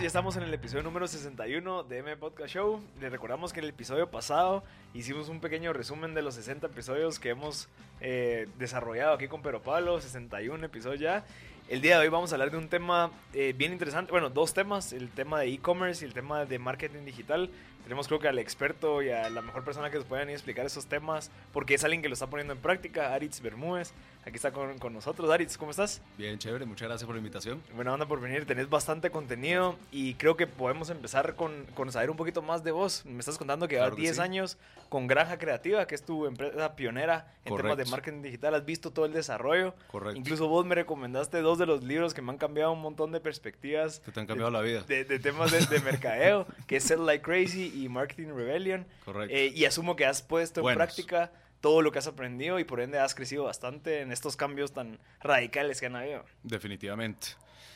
Ya estamos en el episodio número 61 de M Podcast Show. Les recordamos que en el episodio pasado hicimos un pequeño resumen de los 60 episodios que hemos eh, desarrollado aquí con Pedro Pablo, 61 episodios ya. El día de hoy vamos a hablar de un tema eh, bien interesante, bueno, dos temas, el tema de e-commerce y el tema de marketing digital. Tenemos creo que al experto y a la mejor persona que nos puedan explicar esos temas, porque es alguien que lo está poniendo en práctica, Aritz Bermúdez. Aquí está con, con nosotros. Aritz, ¿cómo estás? Bien, chévere, muchas gracias por la invitación. Buena onda por venir, tenés bastante contenido y creo que podemos empezar con, con saber un poquito más de vos. Me estás contando que Claro llevas que 10 sí. años con Granja Creativa, que es tu empresa pionera en temas de marketing digital. Has visto todo el desarrollo. Correcto. Incluso vos me recomendaste dos de los libros que me han cambiado un montón de perspectivas. Que te han cambiado la vida. De, de temas de, de mercadeo, que es Sell Like Crazy y Marketing Rebellion. Correcto. Eh, y asumo que has puesto en Buenos. práctica todo lo que has aprendido y por ende has crecido bastante en estos cambios tan radicales que han habido. Definitivamente.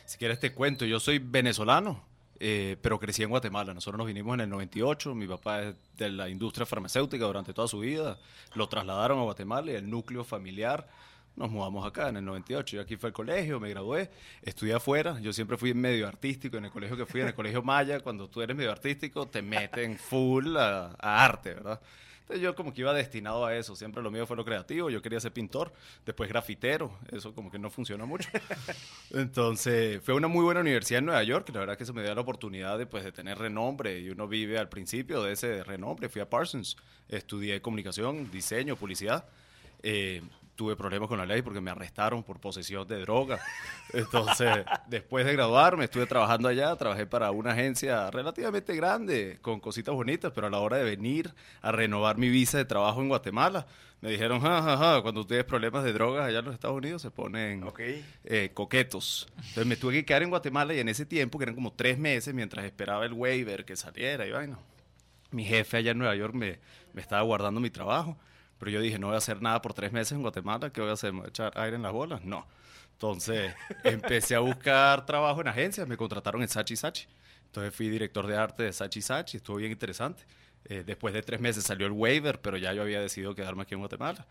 Si quieres te cuento, yo soy venezolano, eh, pero crecí en Guatemala. Nosotros nos vinimos en el 98, mi papá es de la industria farmacéutica durante toda su vida. Lo trasladaron a Guatemala y el núcleo familiar nos mudamos acá en el 98. Yo aquí fui al colegio, me gradué, estudié afuera. Yo siempre fui medio artístico en el colegio que fui, en el colegio Maya. Cuando tú eres medio artístico, te meten full a, a arte, ¿verdad? Entonces yo como que iba destinado a eso, siempre lo mío fue lo creativo, yo quería ser pintor, después grafitero, eso como que no funcionó mucho. Entonces fue una muy buena universidad en Nueva York, la verdad que eso me dio la oportunidad de, pues, de tener renombre y uno vive al principio de ese renombre. Fui a Parsons, estudié comunicación, diseño, publicidad. Eh, tuve problemas con la ley porque me arrestaron por posesión de droga. Entonces, después de graduarme, estuve trabajando allá, trabajé para una agencia relativamente grande, con cositas bonitas, pero a la hora de venir a renovar mi visa de trabajo en Guatemala, me dijeron, ja, ja, ja, cuando tienes problemas de drogas allá en los Estados Unidos se ponen Ok. eh, coquetos. Entonces me tuve que quedar en Guatemala y en ese tiempo, que eran como tres meses, mientras esperaba el waiver que saliera y vaina, mi jefe allá en Nueva York me, me estaba guardando mi trabajo. Pero yo dije, no voy a hacer nada por tres meses en Guatemala, ¿qué voy a hacer? ¿Me voy a echar aire en las bolas? No. Entonces empecé a buscar trabajo en agencias, me contrataron en Sachi Sachi. Entonces fui director de arte de Sachi Sachi, estuvo bien interesante. Eh, después de tres meses salió el waiver, pero ya yo había decidido quedarme aquí en Guatemala.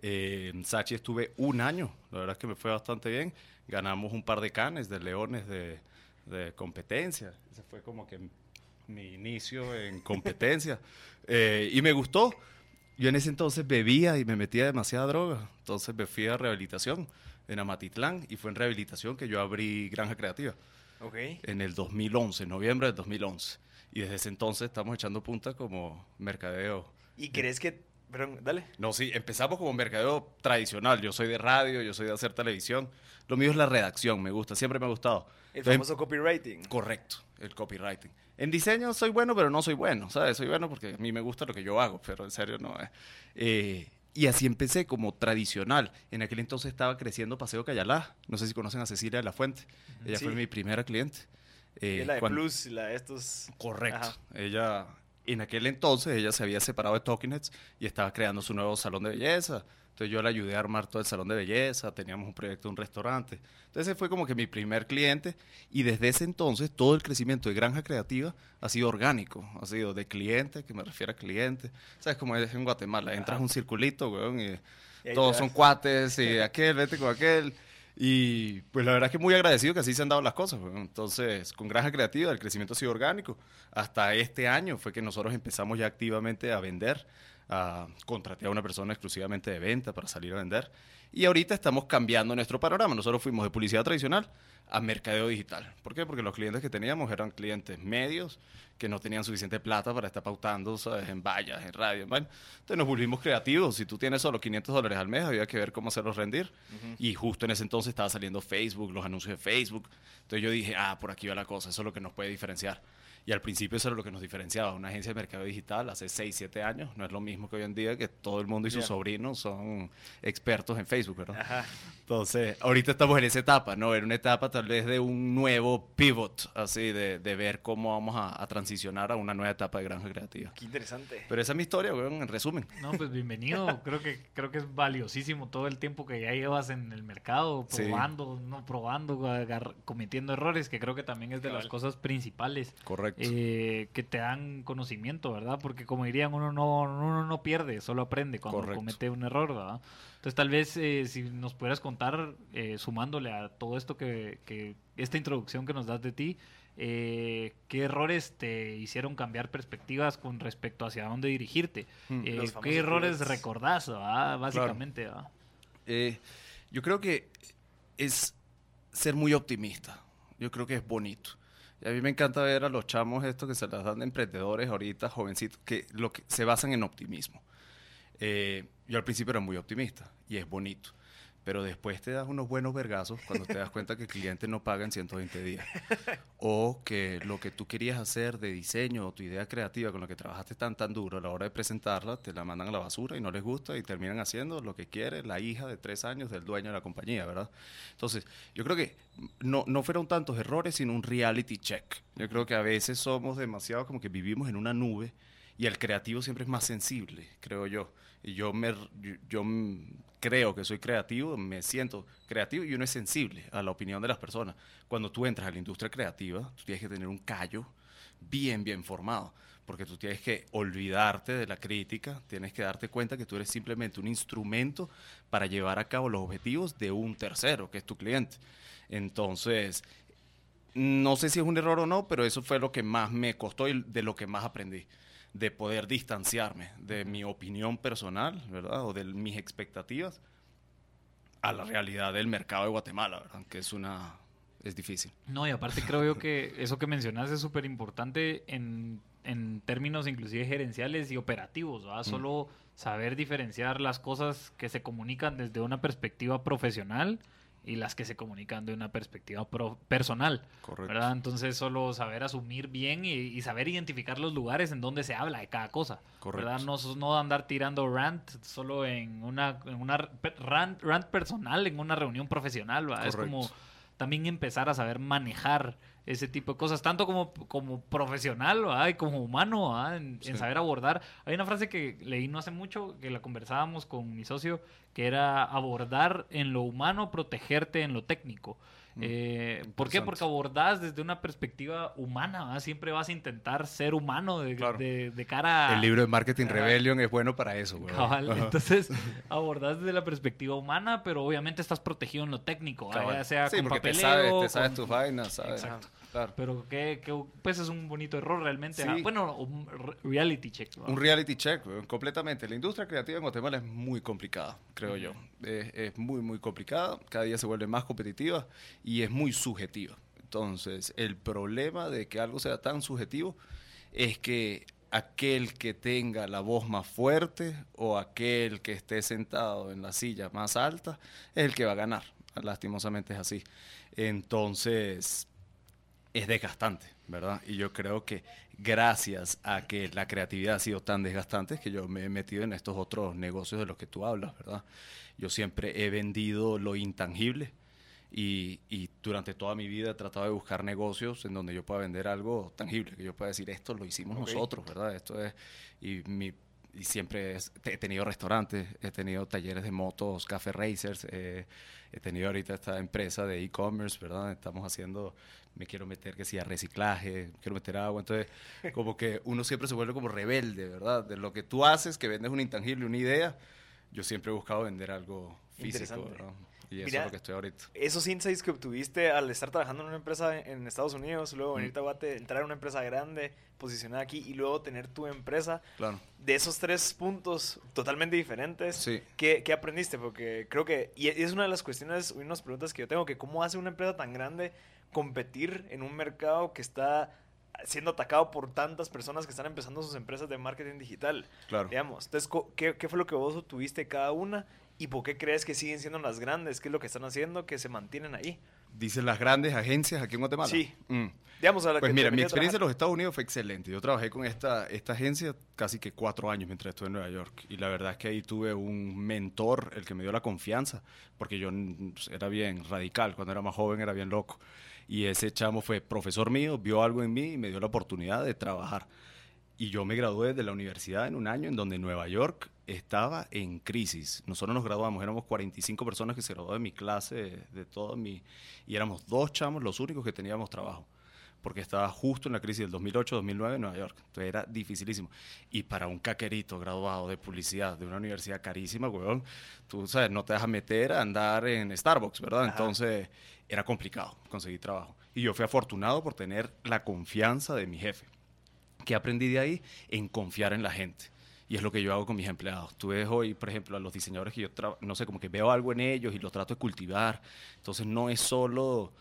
Eh, en Sachi estuve un año, la verdad es que me fue bastante bien. Ganamos un par de canes de leones de, de competencia. Ese fue como que mi inicio en competencia. Eh, y me gustó. Yo en ese entonces bebía y me metía demasiada droga. Entonces me fui a rehabilitación en Amatitlán y fue en rehabilitación que yo abrí Granja Creativa Ok. en el 2011, noviembre del 2011. Y desde ese entonces estamos echando punta como mercadeo. ¿Y crees que... Perdón, dale. No, sí, empezamos como mercadeo tradicional. Yo soy de radio, yo soy de hacer televisión. Lo mío es la redacción, me gusta, siempre me ha gustado. El Entonces, famoso copywriting. Correcto, el copywriting. En diseño soy bueno, pero no soy bueno, ¿sabes? Soy bueno porque a mí me gusta lo que yo hago, pero en serio no. eh. Eh, y así empecé como tradicional. En aquel entonces estaba creciendo Paseo Cayalá. No sé si conocen a Cecilia de la Fuente. Ella Sí. fue mi primera cliente. Eh, es la de cuando- Plus, la de estos... Correcto. Ajá. Ella, en aquel entonces, ella se había separado de Talking Heads y estaba creando su nuevo salón de belleza. Entonces yo le ayudé a armar todo el salón de belleza, teníamos un proyecto un restaurante. Entonces ese fue como que mi primer cliente y desde ese entonces todo el crecimiento de Granja Creativa ha sido orgánico, ha sido de cliente, que me refiero a cliente. ¿Sabes cómo es en Guatemala? Entras a un circulito, weón, y, Y todos son cuates y aquel, vete con aquel. Y pues la verdad es que muy agradecido que así se han dado las cosas. Entonces, con Granja Creativa el crecimiento ha sido orgánico. Hasta este año fue que nosotros empezamos ya activamente a vender. A, contraté a una persona exclusivamente de venta para salir a vender. Y ahorita estamos cambiando nuestro panorama. Nosotros fuimos de publicidad tradicional a mercadeo digital. ¿Por qué? Porque los clientes que teníamos eran clientes medios que no tenían suficiente plata para estar pautando ¿sabes? en vallas, en radio. vaina. Entonces nos volvimos creativos. Si tú tienes solo 500 dólares al mes, había que ver cómo hacerlos rendir. Y justo en ese entonces estaba saliendo Facebook, los anuncios de Facebook. Entonces yo dije, ah, por aquí va la cosa, eso es lo que nos puede diferenciar. Y al principio eso era lo que nos diferenciaba. Una agencia de mercado digital hace 6, 7 años no es lo mismo que hoy en día que todo el mundo y sus sobrinos son expertos en Facebook, ¿verdad? Ajá. Entonces, ahorita estamos en esa etapa, ¿no? En una etapa tal vez de un nuevo pivot, así, de, de ver cómo vamos a, a transicionar a una nueva etapa de granja creativa. Qué interesante. Pero esa es mi historia, weón, en resumen. No, pues bienvenido. creo que creo que es valiosísimo todo el tiempo que ya llevas en el mercado, Sí. probando, no probando, agar- cometiendo errores, que creo que también es de las cosas principales Correcto. Eh, que te dan conocimiento, ¿verdad? Porque como dirían, uno no, uno no pierde, solo aprende cuando Correcto. comete un error, ¿verdad? Entonces tal vez eh, si nos pudieras contar, eh, sumándole a todo esto que, que esta introducción que nos das de ti, ¿qué errores te hicieron cambiar perspectivas con respecto hacia dónde dirigirte? Mm. ¿Qué errores recordás, ¿verdad? básicamente? ¿verdad? Yo creo que es ser muy optimista. Yo creo que es bonito. Y a mí me encanta ver a los chamos estos que se las dan de emprendedores ahorita, jovencitos, que, lo que se basan en optimismo. Eh, yo al principio era muy optimista y es bonito. Pero después te das unos buenos vergazos cuando te das cuenta que el cliente no paga en 120 días. O que lo que tú querías hacer de diseño o tu idea creativa con lo que trabajaste tan tan duro a la hora de presentarla, te la mandan a la basura y no les gusta y terminan haciendo lo que quiere la hija de tres años del dueño de la compañía, ¿verdad? Entonces, yo creo que no, no fueron tantos errores, sino un reality check. Yo creo que a veces somos demasiado como que vivimos en una nube y el creativo siempre es más sensible, creo yo. Y yo, me, yo, yo, creo que soy creativo, me siento creativo y uno es sensible a la opinión de las personas. Cuando tú entras a la industria creativa, tú tienes que tener un callo bien, bien formado, porque tú tienes que olvidarte de la crítica, tienes que darte cuenta que tú eres simplemente un instrumento para llevar a cabo los objetivos de un tercero, que es tu cliente. Entonces, no sé si es un error o no, pero eso fue lo que más me costó y de lo que más aprendí, de poder distanciarme de mi opinión personal, ¿verdad? O de mis expectativas a la realidad del mercado de Guatemala, ¿verdad? Que es una... es difícil. No, y aparte creo yo que eso que mencionas es súper importante en, en términos inclusive gerenciales y operativos, ¿verdad? Solo saber diferenciar las cosas que se comunican desde una perspectiva profesional y las que se comunican de una perspectiva pro- personal, Correcto. ¿verdad? Entonces solo saber asumir bien y, y saber identificar los lugares en donde se habla de cada cosa, Correcto. ¿verdad? No, no andar tirando rant solo en una, en una rant, rant personal en una reunión profesional, ¿verdad? Es como también empezar a saber manejar ese tipo de cosas, tanto como, como profesional ¿verdad? y como humano, ¿verdad? En, saber abordar. Hay una frase que leí no hace mucho, que la conversábamos con mi socio, que era abordar en lo humano, protegerte en lo técnico. Eh, ¿Por qué? Porque abordás desde una perspectiva humana, ¿verdad? siempre vas a intentar ser humano de, Claro. de- de cara a... El libro de Marketing Ajá. Rebellion es bueno para eso. Cabal, entonces abordás desde la perspectiva humana, pero obviamente estás protegido en lo técnico, ¿verdad? Ya sea sí, con te papeleo, sabes, te sabes con- tus vainas, ¿sabes? Exacto. Claro. Pero que, que, pues es un bonito error realmente. Sí. ah, Bueno, un re- reality check. ¿verdad? Un reality check, completamente. La industria creativa en Guatemala es muy complicada, creo yo. Es, es muy, muy complicada. Cada día se vuelve más competitiva y es muy subjetiva. Entonces, el problema de que algo sea tan subjetivo es que aquel que tenga la voz más fuerte o aquel que esté sentado en la silla más alta es el que va a ganar. Lastimosamente es así. Entonces, es desgastante, ¿verdad? Y yo creo que gracias a que la creatividad ha sido tan desgastante es que yo me he metido en estos otros negocios de los que tú hablas, ¿verdad? Yo siempre he vendido lo intangible y, y durante toda mi vida he tratado de buscar negocios en donde yo pueda vender algo tangible, que yo pueda decir, esto lo hicimos nosotros, ¿verdad? Esto es, y mi... Y siempre es- he tenido restaurantes, he tenido talleres de motos, café racers, eh, he tenido ahorita esta empresa de e-commerce, ¿verdad? Estamos haciendo, me quiero meter que sí a reciclaje, quiero meter agua, entonces como que uno siempre se vuelve como rebelde, ¿verdad? De lo que tú haces, que vendes un intangible, una idea, yo siempre he buscado vender algo físico, Interesante. ¿verdad? Y eso Mira, es lo que estoy ahorita. Esos insights que obtuviste al estar trabajando en una empresa en Estados Unidos, luego venirte a Guate, entrar a una empresa grande, posicionada aquí y luego tener tu empresa, Claro. de esos tres puntos totalmente diferentes, Sí. ¿qué, qué aprendiste? Porque creo que, y es una de las cuestiones, unas preguntas que yo tengo, que cómo hace una empresa tan grande competir en un mercado que está siendo atacado por tantas personas que están empezando sus empresas de marketing digital, Claro. digamos. Entonces, ¿qué, qué fue lo que vos obtuviste cada una y por qué crees que siguen siendo las grandes? ¿Qué es lo que están haciendo que se mantienen ahí? Dicen las grandes agencias aquí en Guatemala. Sí. Mm. Digamos, a la Pues que mira, mi experiencia en los Estados Unidos fue excelente. Yo trabajé con esta, esta agencia casi que cuatro años mientras estuve en Nueva York. Y la verdad es que ahí tuve un mentor, el que me dio la confianza, porque yo mm, era bien radical. Cuando era más joven era bien loco. Y ese chamo fue profesor mío, vio algo en mí y me dio la oportunidad de trabajar. Y yo me gradué de la universidad en un año en donde Nueva York estaba en crisis. Nosotros nos graduamos, éramos 45 personas que se graduaron de mi clase, de, de todo mi... Y éramos dos chamos los únicos que teníamos trabajo porque estaba justo en la crisis del 2008-2009 en Nueva York. Entonces era dificilísimo. Y para un caquerito graduado de publicidad de una universidad carísima, weón, tú sabes, no te dejas meter a andar en Starbucks, ¿verdad? Ajá. Entonces era complicado conseguir trabajo. Y yo fui afortunado por tener la confianza de mi jefe. ¿Qué aprendí de ahí? En confiar en la gente. Y es lo que yo hago con mis empleados. Tú ves hoy, por ejemplo, a los diseñadores que yo, no sé, como que veo algo en ellos y los trato de cultivar. Entonces no es solo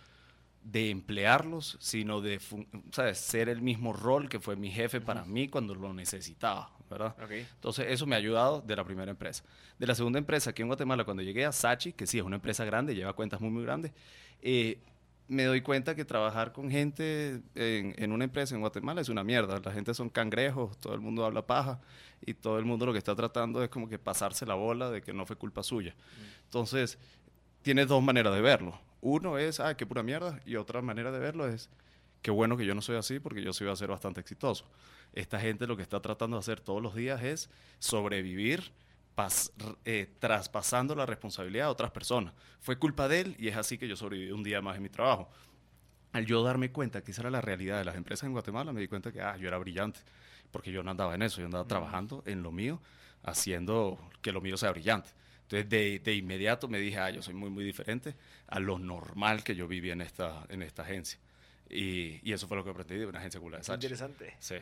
de emplearlos, sino de ¿sabes? ser el mismo rol que fue mi jefe para mí cuando lo necesitaba, ¿verdad? Ok. Entonces eso me ha ayudado de la primera empresa. De la segunda empresa aquí en Guatemala, cuando llegué a Sachi, que sí es una empresa grande, lleva cuentas muy, muy grandes, eh, me doy cuenta que trabajar con gente en, en una empresa en Guatemala es una mierda. La gente son cangrejos, todo el mundo habla paja y todo el mundo lo que está tratando es como que pasarse la bola de que no fue culpa suya. Entonces, tienes dos maneras de verlo. Uno es, ah, qué pura mierda, y otra manera de verlo es, qué bueno que yo no soy así porque yo sí voy a ser bastante exitoso. Esta gente lo que está tratando de hacer todos los días es sobrevivir pas- eh, traspasando la responsabilidad a otras personas. Fue culpa de él y es así que yo sobreviví un día más en mi trabajo. Al yo darme cuenta que esa era la realidad de las empresas en Guatemala, me di cuenta que ah, yo era brillante, porque yo no andaba en eso, yo andaba trabajando en lo mío, haciendo que lo mío sea brillante. Entonces, de, de inmediato me dije, ah, yo soy muy, muy diferente a lo normal que yo vivía en esta, en esta agencia. Y, y eso fue lo que aprendí de una agencia como la de Sachi. Interesante. Sí.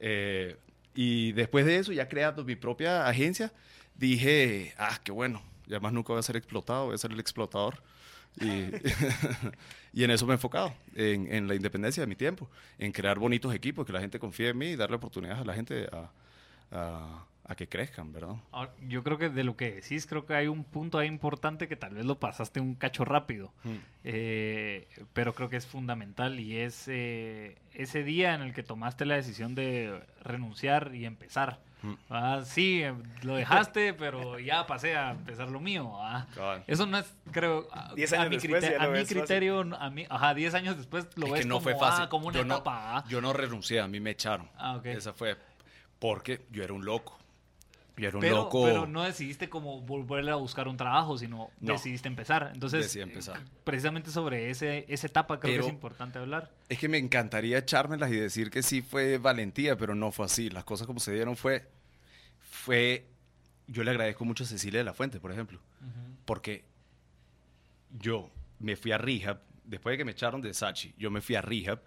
Eh, y después de eso, ya creando mi propia agencia, dije, ah, qué bueno, ya más nunca voy a ser explotado, voy a ser el explotador. Y, y en eso me he enfocado, en, en la independencia de mi tiempo, en crear bonitos equipos, que la gente confíe en mí y darle oportunidades a la gente a, a- a que crezcan, ¿verdad? Ahora, yo creo que de lo que decís, creo que hay un punto ahí importante que tal vez lo pasaste un cacho rápido, eh, pero creo que es fundamental y es eh, ese día en el que tomaste la decisión de renunciar y empezar. Ah, sí, eh, lo dejaste, pero ya pasé a empezar lo mío. ah. Eso no es, creo, a, Diez a años mi, después crite- ya lo a mi fácil. criterio, a mí, ajá, 10 años después lo Es ves que no como, fue fácil. ah, como una yo, no, etapa. ah. yo no renuncié, a mí me echaron. Ah, ok. Esa fue porque yo era un loco. Yo era un Pero, loco. pero no decidiste como volverle a buscar un trabajo, sino No. decidiste empezar. Entonces, Decidí empezar. precisamente sobre ese, esa etapa creo que es importante hablar. Es que me encantaría echármelas y decir que sí fue valentía, pero no fue así. Las cosas como se dieron fue, fue, yo le agradezco mucho a Cecilia de la Fuente, por ejemplo, porque yo me fui a rehab, después de que me echaron de Sachi, yo me fui a rehab,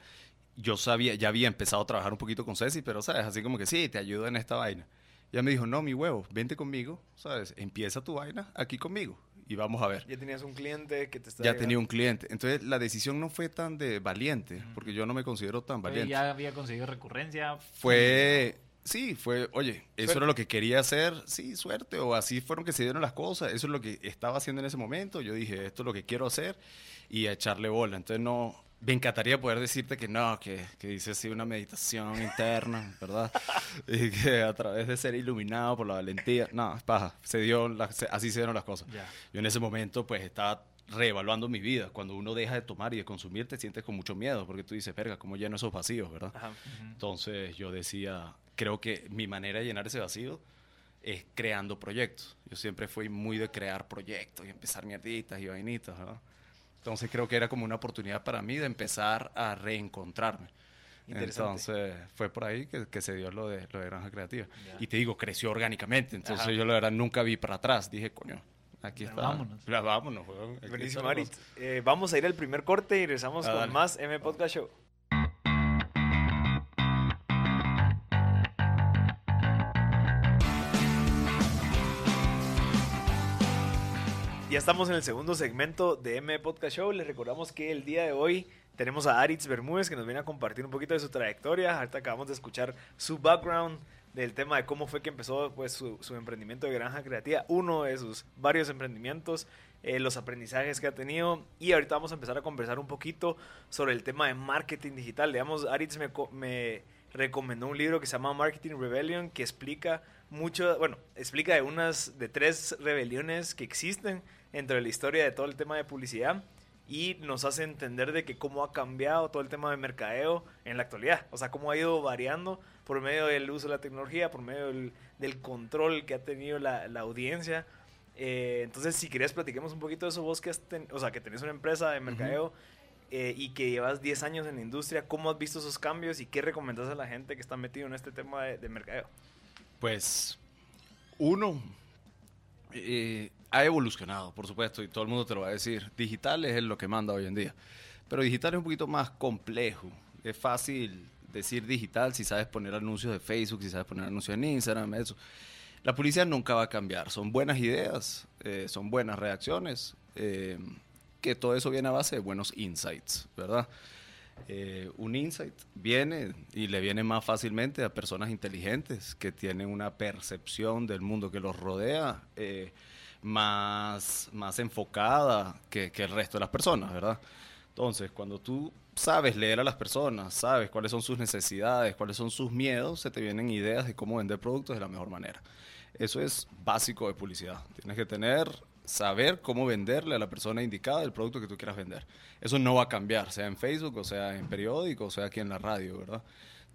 yo sabía, ya había empezado a trabajar un poquito con Ceci, pero sabes, así como que sí, te ayudo en esta vaina. Ya me dijo, no, mi huevo, vente conmigo, sabes, empieza tu vaina aquí conmigo y vamos a ver Ya tenías un cliente que te está ya tenía un cliente. Entonces la decisión no fue tan de valiente, porque yo no me considero tan valiente. ya había conseguido recurrencia. Fue, sí, fue, oye, eso Suerte. era lo que quería hacer, sí, suerte, o así fueron que se dieron las cosas, eso es lo que estaba haciendo en ese momento, yo dije, esto es lo que quiero hacer y a echarle bola. Entonces no, me encantaría poder decirte que no, que, que hice así una meditación interna, ¿verdad? y que a través de ser iluminado por la valentía, no, es paja, se dio, la- se- así se dieron las cosas. Yo en ese momento pues estaba reevaluando mi vida. Cuando uno deja de tomar y de consumir te sientes con mucho miedo porque tú dices, verga, ¿cómo lleno esos vacíos, verdad? Ajá. Entonces yo decía, creo que mi manera de llenar ese vacío es creando proyectos. Yo siempre fui muy de crear proyectos y empezar mierditas y vainitas, ¿verdad? Entonces creo que era como una oportunidad para mí de empezar a reencontrarme. Interesante. Entonces fue por ahí que, que se dio lo de, lo de Granja Creativa. Y te digo, creció orgánicamente. Entonces Ajá. yo la verdad nunca vi para atrás. Dije, coño, aquí está. vámonos. Vámonos, weón. Buenísimo, Aritz. Eh, vamos a ir al primer corte y regresamos Ah, con dale. más M Podcast Show. Ya estamos en el segundo segmento de M Podcast Show. Les recordamos que el día de hoy tenemos a Aritz Bermúdez que nos viene a compartir un poquito de su trayectoria. Ahorita acabamos de escuchar su background, del tema de cómo fue que empezó pues, su, emprendimiento de granja creativa, uno de sus varios emprendimientos, eh, los aprendizajes que ha tenido y ahorita vamos a empezar a conversar un poquito sobre el tema de marketing digital. Digamos, Aritz me, me recomendó un libro que se llama Marketing Rebellion que explica mucho, bueno, explica de unas, de tres rebeliones que existen dentro de la historia de todo el tema de publicidad y nos hace entender de que cómo ha cambiado todo el tema de mercadeo en la actualidad, o sea, cómo ha ido variando por medio del uso de la tecnología, por medio del, del control que ha tenido la, la audiencia. Eh, entonces, si querías platiquemos un poquito de eso, vos que, has ten- o sea, que tenés una empresa de mercadeo eh, y que llevas 10 años en la industria, ¿cómo has visto esos cambios y qué recomendás a la gente que está metido en este tema de, de mercadeo? Pues, uno, eh, ha evolucionado, por supuesto, y todo el mundo te lo va a decir. Digital es lo que manda hoy en día. Pero digital es un poquito más complejo. Es fácil decir digital si sabes poner anuncios de Facebook, si sabes poner anuncios en Instagram, eso. La publicidad nunca va a cambiar. Son buenas ideas, eh, son buenas reacciones, eh, que todo eso viene a base de buenos insights, ¿verdad? Eh, un insight viene y le viene más fácilmente a personas inteligentes que tienen una percepción del mundo que los rodea más, más enfocada que, que el resto de las personas, ¿verdad? Entonces, cuando tú sabes leer a las personas, sabes cuáles son sus necesidades, cuáles son sus miedos, se te vienen ideas de cómo vender productos de la mejor manera. Eso es básico de publicidad. Tienes que tener, saber cómo venderle a la persona indicada el producto que tú quieras vender. Eso no va a cambiar, sea en Facebook, o sea en periódico, o sea aquí en la radio, ¿verdad?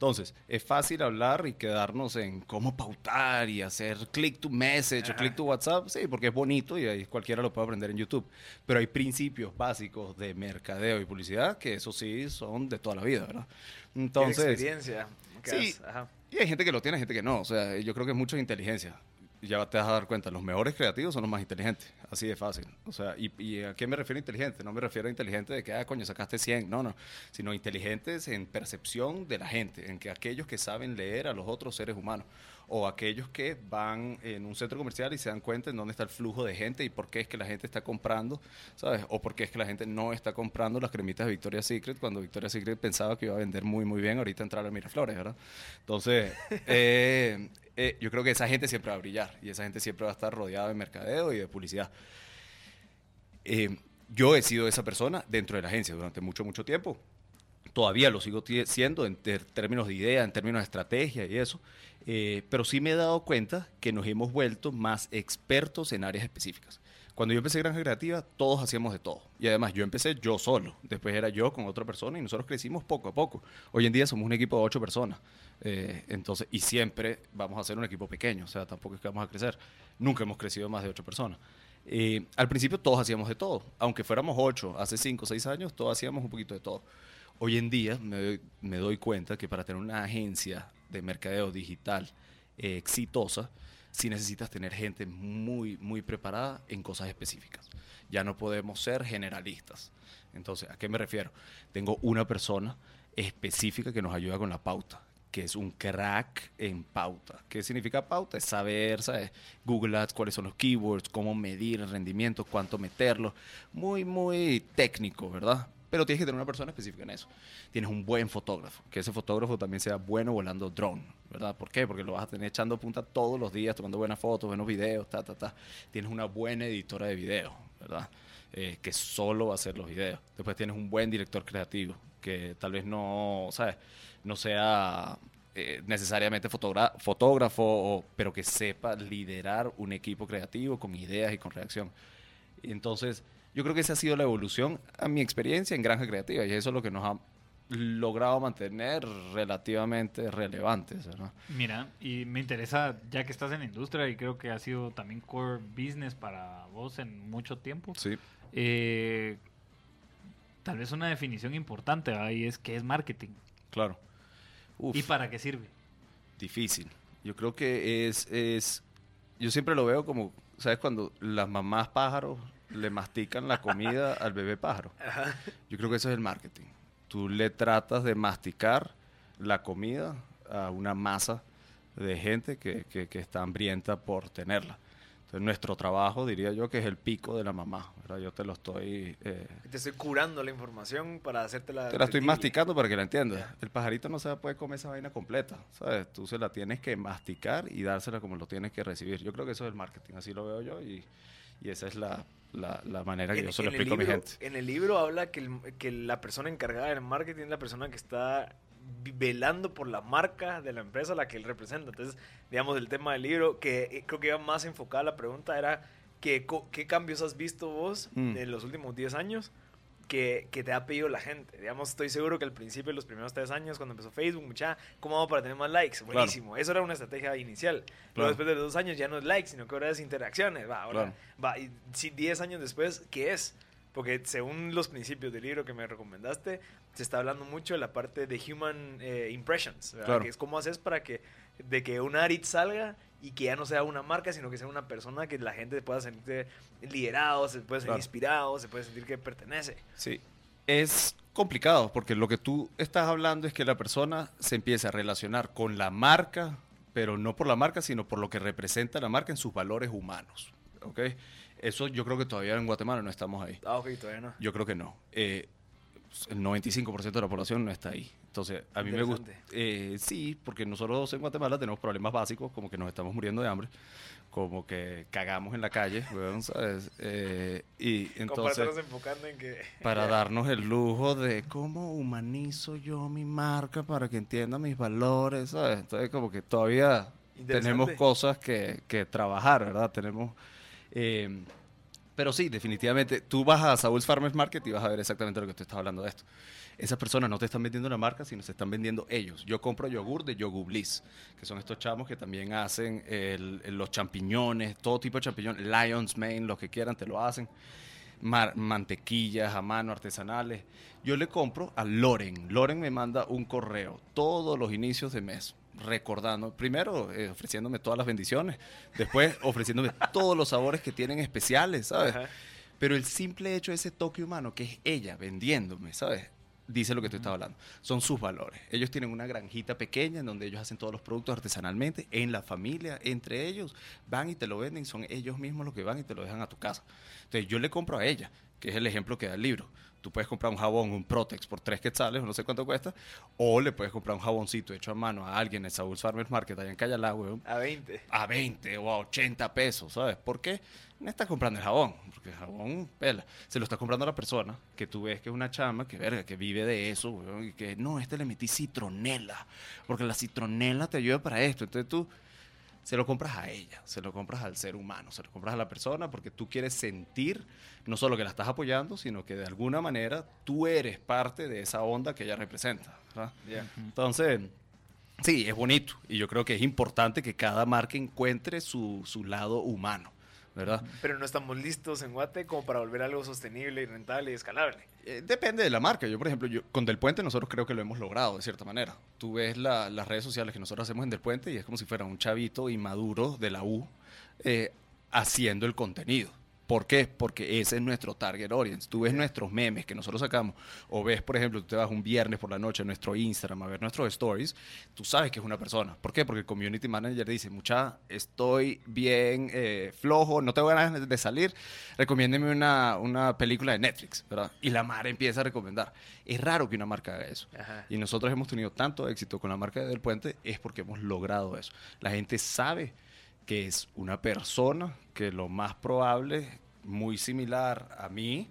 Entonces, es fácil hablar y quedarnos en cómo pautar y hacer click to message o Ajá. click to WhatsApp, sí, porque es bonito y ahí cualquiera lo puede aprender en YouTube. Pero hay principios básicos de mercadeo y publicidad que eso sí son de toda la vida, ¿verdad? ¿Qué Entonces, experiencia? sí. ajá. y hay gente que lo tiene, gente que no. O sea, yo creo que es mucha inteligencia. Ya te vas a dar cuenta, los mejores creativos son los más inteligentes. Así de fácil. O sea, ¿y, y a qué me refiero inteligente? No me refiero a inteligente de que, ah, coño, sacaste 100. No, no. Sino inteligentes en percepción de la gente. En que aquellos que saben leer a los otros seres humanos. O aquellos que van en un centro comercial y se dan cuenta en dónde está el flujo de gente y por qué es que la gente está comprando, ¿sabes? O por qué es que la gente no está comprando las cremitas de Victoria's Secret cuando Victoria's Secret pensaba que iba a vender muy, muy bien ahorita entrar a Miraflores, ¿verdad? Entonces, eh, eh, yo creo que esa gente siempre va a brillar y esa gente siempre va a estar rodeada de mercadeo y de publicidad. Eh, yo he sido esa persona dentro de la agencia durante mucho, mucho tiempo. Todavía lo sigo siendo en términos de idea, en términos de estrategia y eso. Eh, pero sí me he dado cuenta que nos hemos vuelto más expertos en áreas específicas. Cuando yo empecé Granja Creativa, todos hacíamos de todo. Y además, yo empecé yo solo. Después era yo con otra persona y nosotros crecimos poco a poco. Hoy en día somos un equipo de ocho personas. Eh, entonces, y siempre vamos a ser un equipo pequeño. O sea, tampoco es que vamos a crecer. Nunca hemos crecido más de ocho personas. Eh, al principio todos hacíamos de todo. Aunque fuéramos ocho, hace cinco o seis años, todos hacíamos un poquito de todo. Hoy en día me doy, cuenta que para tener una agencia de mercadeo digital eh, exitosa, sí necesitas tener gente muy, muy preparada en cosas específicas. Ya no podemos ser generalistas. Entonces, ¿a qué me refiero? Tengo una persona específica que nos ayuda con la pauta, que es un crack en pauta. ¿Qué significa pauta? Es saber, ¿sabes? Google Ads, cuáles son los keywords, cómo medir el rendimiento, cuánto meterlo. Muy, muy técnico, ¿verdad? Pero tienes que tener una persona específica en eso. Tienes un buen fotógrafo, que ese fotógrafo también sea bueno volando drone, ¿verdad? ¿Por qué? Porque lo vas a tener echando punta todos los días, tomando buenas fotos, buenos videos, ta, ta, ta. Tienes una buena editora de video, ¿verdad? Eh, que solo va a hacer los videos. Después tienes un buen director creativo, que tal vez no, ¿sabes? No sea eh, necesariamente fotógrafo, pero que sepa liderar un equipo creativo con ideas y con reacción. Entonces, yo creo que esa ha sido la evolución a mi experiencia en Granja Creativa y eso es lo que nos ha logrado mantener relativamente relevantes. Mira, y me interesa, ya que estás en la industria y creo que ha sido también core business para vos en mucho tiempo, Sí. eh, tal vez una definición importante ahí es qué es marketing Claro. Uf, y para qué sirve. difícil. Yo creo que es, es, yo siempre lo veo como, ¿sabes? Cuando las mamás pájaros le mastican la comida al bebé pájaro. Yo creo que eso es el marketing. Tú le tratas de masticar la comida a una masa de gente que, que- que está hambrienta por tenerla. Entonces nuestro trabajo, diría yo, que es el pico de la mamá. ¿verdad? Yo te lo estoy... eh, Te estoy curando la información para hacértela. te la estoy masticando para que la entiendas. El pajarito no se poder comer esa vaina completa, ¿sabes? Tú se la tienes que masticar y dársela como lo tienes que recibir. Yo creo que eso es el marketing, así lo veo yo y, y esa es la, la- la manera que En- yo se lo explico a mi gente. En el libro habla que, el- que la persona encargada del marketing es la persona que está velando por la marca de la empresa a la que él representa. Entonces, digamos, el tema del libro, que eh, creo que iba más enfocada la pregunta, era co- ¿qué cambios has visto vos Mm. en los últimos 10 años que, que te ha pedido la gente? Digamos, estoy seguro que al principio, los primeros 3 años, cuando empezó Facebook, mucha, ¿cómo hago para tener más likes? Buenísimo. Eso era una estrategia inicial. Claro. después de los dos años, ya no es likes, sino que ahora es interacciones. Va, ahora, Claro. va, y si 10 años después, ¿qué es? Porque según los principios del libro que me recomendaste, se está hablando mucho de la parte de human eh, impressions. Claro. que es cómo haces para que de que un Arit salga y que ya no sea una marca, sino que sea una persona que la gente pueda sentirse liderado, se puede sentir Claro. inspirado, se puede sentir que pertenece. Sí. Es complicado porque lo que tú estás hablando es que la persona se empieza a relacionar con la marca, pero no por la marca, sino por lo que representa la marca en sus valores humanos. ¿Ok? Eso yo creo que todavía en Guatemala no estamos ahí. Ah, ok, todavía no. Yo creo que no. Eh, el 95% de la población no está ahí. Entonces, a mí me gusta. Eh, sí, porque nosotros en Guatemala tenemos problemas básicos, como que nos estamos muriendo de hambre, como que cagamos en la calle, weón, ¿sabes? Eh, y entonces, enfocando en que... para darnos el lujo de cómo humanizo yo mi marca para que entienda mis valores, ¿sabes? Entonces, como que todavía tenemos cosas que, que trabajar, ¿verdad? Tenemos... eh, pero sí, definitivamente, tú vas a Saúl's Farmers Market y vas a ver exactamente lo que tú estás hablando de esto. Esas personas no te están vendiendo la marca, sino se están vendiendo ellos. Yo compro yogur de Yogur Bliss, que son estos chamos que también hacen los champiñones, todo tipo de champiñones, Lion's Mane, lo que quieran, te lo hacen. Mantequillas a mano, artesanales. Yo le compro a Loren. Loren me manda un correo todos los inicios de mes, recordando, primero eh, ofreciéndome todas las bendiciones, después ofreciéndome todos los sabores que tienen especiales, ¿sabes? Ajá. Pero el simple hecho de ese toque humano, que es ella vendiéndome, ¿sabes? Dice lo que tú estás hablando. Son sus valores. Ellos tienen una granjita pequeña en donde ellos hacen todos los productos artesanalmente, en la familia, entre ellos. Van y te lo venden, son ellos mismos los que van y te lo dejan a tu casa. Entonces yo le compro a ella, que es el ejemplo que da el libro. Tú puedes comprar un jabón, un Protex por tres quetzales, o no sé cuánto cuesta, o le puedes comprar un jaboncito hecho a mano a alguien en Saúl Farmers Market allá en Cayalá, weón, A 20. a 20 o a 80 pesos, ¿sabes? ¿Por qué? No estás comprando el jabón, porque el jabón pela. Se lo está comprando a la persona que tú ves que es una chama que, verga, que vive de eso, weón, y que no, este le metí citronela, porque la citronela te ayuda para esto. Entonces tú se lo compras a ella, se lo compras al ser humano, se lo compras a la persona porque tú quieres sentir no solo que la estás apoyando, sino que de alguna manera tú eres parte de esa onda que ella representa. Entonces, sí, es bonito. Y yo creo que es importante que cada marca encuentre su, su lado humano, ¿verdad? Pero no estamos listos en Guate como para volver algo sostenible y rentable y escalable. Eh, depende de la marca. Yo, por ejemplo, yo, con Del Puente nosotros creo que lo hemos logrado de cierta manera. Tú ves la- las redes sociales que nosotros hacemos en Del Puente y es como si fuera un chavito inmaduro de la U eh, haciendo el contenido. ¿Por qué? Porque ese es nuestro target audience. Tú ves nuestros memes que nosotros sacamos, o ves, por ejemplo, tú te vas un viernes por la noche a nuestro Instagram a ver nuestros stories, tú sabes que es una persona. ¿Por qué? Porque el community manager dice, mucha, estoy bien eh, flojo, no tengo ganas de salir, recomiéndeme una, una película de Netflix, ¿verdad? Y la Mara empieza a recomendar. Es raro que una marca haga eso. Ajá. Y nosotros hemos tenido tanto éxito con la marca Del Puente es porque hemos logrado eso. La gente sabe que es una persona que lo más probable, muy similar a mí,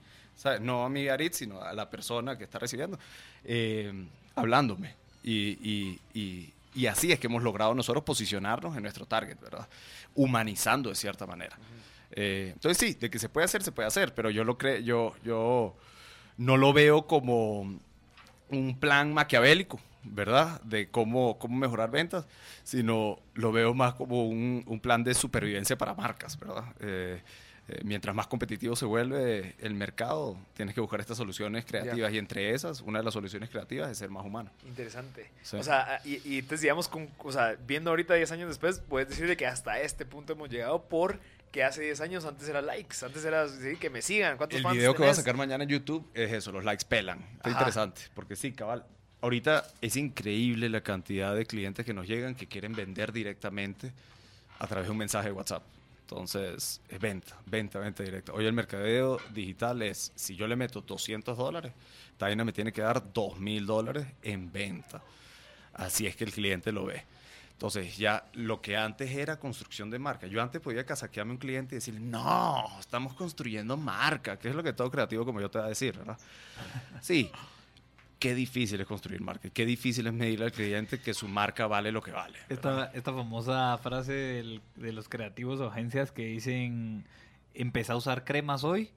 no a mi Arit, sino a la persona que está recibiendo, eh, hablándome. Y, y- y- y así es que hemos logrado nosotros posicionarnos en nuestro target, ¿verdad? Humanizando de cierta manera. Eh, entonces sí, de que se puede hacer, se puede hacer, pero yo lo creo, yo, yo no lo veo como un plan maquiavélico, ¿verdad? De cómo, cómo mejorar ventas, sino lo veo más como un, un plan de supervivencia para marcas, ¿verdad? Eh, eh, mientras más competitivo se vuelve el mercado, tienes que buscar estas soluciones creativas y entre esas, una de las soluciones creativas es ser más humano. Interesante. Sí. O sea, y, y entonces, digamos, con, o sea, viendo ahorita 10 años después, puedes decir de que hasta este punto hemos llegado por que hace 10 años antes era likes, antes era sí, que me sigan. ¿Cuántos El fans video que voy a tenés? sacar mañana en YouTube es eso, los likes pelan. Está interesante, porque sí, cabal. Ahorita es increíble la cantidad de clientes que nos llegan que quieren vender directamente a través de un mensaje de WhatsApp. Entonces, es venta, venta, venta directa. Hoy el mercadeo digital es, si yo le meto 200 dólares, Taina me tiene que dar 2.000 dólares en venta. Así es que el cliente lo ve. Entonces, ya lo que antes era construcción de marca. Yo antes podía casaquearme a un cliente y decirle, no, estamos construyendo marca, que es lo que todo creativo como yo te voy a decir, ¿verdad? Sí, qué difícil es construir marca, qué difícil es medirle al cliente que su marca vale lo que vale. Esta, esta famosa frase del- de los creativos o agencias que dicen, empezá a usar cremas hoy,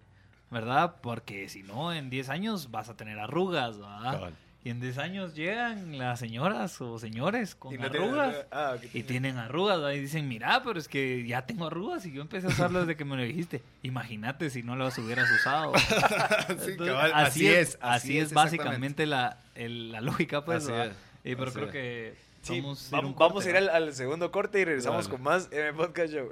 ¿verdad? Porque si no, en 10 años vas a tener arrugas, ¿verdad? Cabal. Y en 10 años llegan las señoras o señores con Y no arrugas. ah, Y tiene- tienen arrugas, ¿verdad? y dicen, mira, pero es que ya tengo arrugas y yo empecé a usarlas desde que me lo dijiste. Imagínate si no las hubieras usado. Sí, Entonces, cabal, así, es, así es, básicamente la, el- la lógica, pues. Es, Y pero creo es. que Sí, vamos, a ir vamos, corte, a ir ¿no? al, al segundo corte y regresamos con más en el podcast show.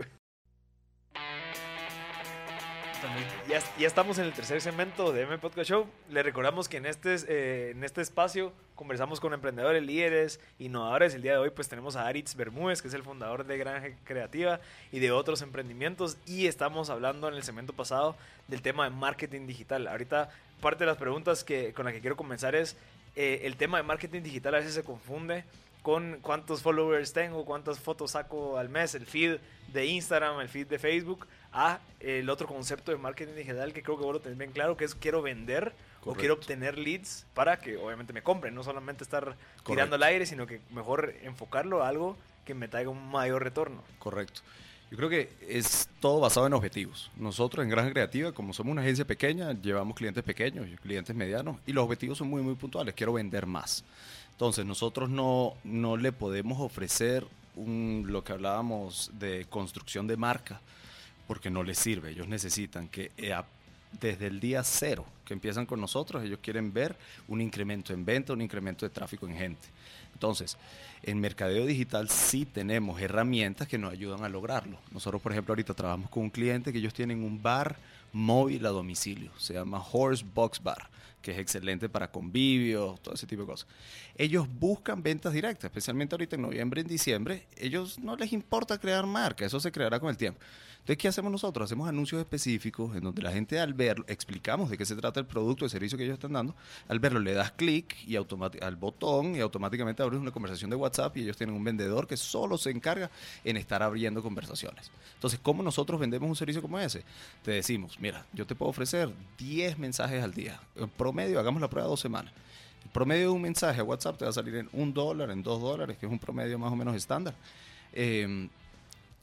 Ya, ya estamos en el tercer segmento de M Podcast Show. Le recordamos que en este, eh, en este espacio conversamos con emprendedores, líderes, innovadores. El día de hoy pues tenemos a Aritz Bermúdez, que es el fundador de Granja Creativa y de otros emprendimientos. Y estamos hablando en el segmento pasado del tema de marketing digital. Ahorita parte de las preguntas que, con las que quiero comenzar es, eh, el tema de marketing digital a veces se confunde con cuántos followers tengo, cuántas fotos saco al mes, el feed de Instagram, el feed de Facebook, a el otro concepto de marketing digital que creo que vos lo tenés bien claro, que es quiero vender o quiero obtener leads para que obviamente me compren, no solamente estar tirando al aire, sino que mejor enfocarlo a algo que me traiga un mayor retorno. Correcto. Yo creo que es todo basado en objetivos. Nosotros en Granja Creativa, como somos una agencia pequeña, llevamos clientes pequeños y clientes medianos y los objetivos son muy, muy puntuales. Quiero vender más. Entonces, nosotros no, no le podemos ofrecer un, lo que hablábamos de construcción de marca porque no les sirve. Ellos necesitan que eh, desde el día cero que empiezan con nosotros, ellos quieren ver un incremento en venta, un incremento de tráfico en gente. Entonces, en mercadeo digital sí tenemos herramientas que nos ayudan a lograrlo. Nosotros, por ejemplo, ahorita trabajamos con un cliente que ellos tienen un bar móvil a domicilio. Se llama Horse Box Bar, que es excelente para convivios, todo ese tipo de cosas. Ellos buscan ventas directas, especialmente ahorita en noviembre, en diciembre. Ellos no les importa crear marca, eso se creará con el tiempo. Entonces, ¿qué hacemos nosotros? Hacemos anuncios específicos en donde la gente al verlo, explicamos de qué se trata el producto, el servicio que ellos están dando. Al verlo le das clic al botón y automáticamente abres una conversación de WhatsApp y ellos tienen un vendedor que solo se encarga en estar abriendo conversaciones. Entonces, ¿cómo nosotros vendemos un servicio como ese? Te decimos, mira, yo te puedo ofrecer 10 mensajes al día. En hagamos la prueba dos semanas. El promedio de un mensaje a WhatsApp te va a salir en un dólar, en dos dólares, que es un promedio más o menos estándar. Eh,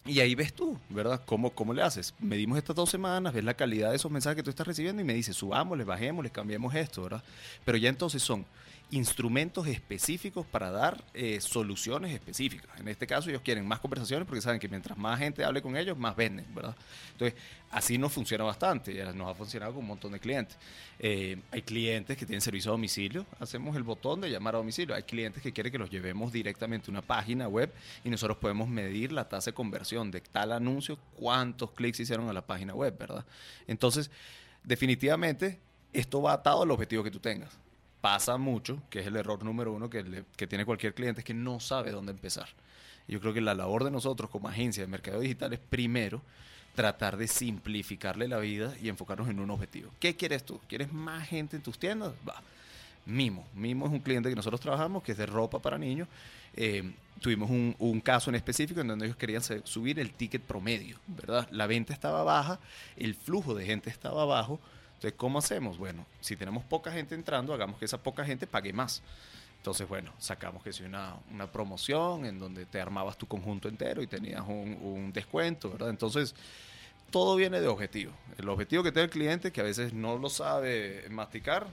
y ahí ves tú, ¿verdad? ¿Cómo, ¿Cómo le haces? Medimos estas dos semanas, ves la calidad de esos mensajes que tú estás recibiendo y me dices, subámosle, bajémosle, cambiemos esto, ¿verdad? Pero ya entonces son instrumentos específicos para dar eh, soluciones específicas. En este caso ellos quieren más conversaciones porque saben que mientras más gente hable con ellos, más venden, ¿verdad? Entonces, así nos funciona bastante, nos ha funcionado con un montón de clientes. Eh, hay clientes que tienen servicio a domicilio, hacemos el botón de llamar a domicilio. Hay clientes que quieren que los llevemos directamente a una página web y nosotros podemos medir la tasa de conversión de tal anuncio, cuántos clics hicieron a la página web, ¿verdad? Entonces, definitivamente, esto va atado al objetivo que tú tengas. Pasa mucho, que es el error número uno que, tiene cualquier cliente, es que no sabe dónde empezar. Yo creo que la labor de nosotros como agencia de mercado digital es primero tratar de simplificarle la vida y enfocarnos en un objetivo. ¿Qué quieres tú? ¿Quieres más gente en tus tiendas? Va. Mimo. Mimo es un cliente que nosotros trabajamos, que es de ropa para niños. Eh, tuvimos un, un caso en específico en donde ellos querían subir el ticket promedio, ¿verdad? La venta estaba baja, el flujo de gente estaba bajo. Entonces, ¿cómo hacemos? Bueno, si tenemos poca gente entrando, hagamos que esa poca gente pague más. Entonces, bueno, sacamos que si una, una promoción en donde te armabas tu conjunto entero y tenías un, descuento, ¿verdad? Entonces, todo viene de objetivo. El objetivo que tiene el cliente, que a veces no lo sabe masticar,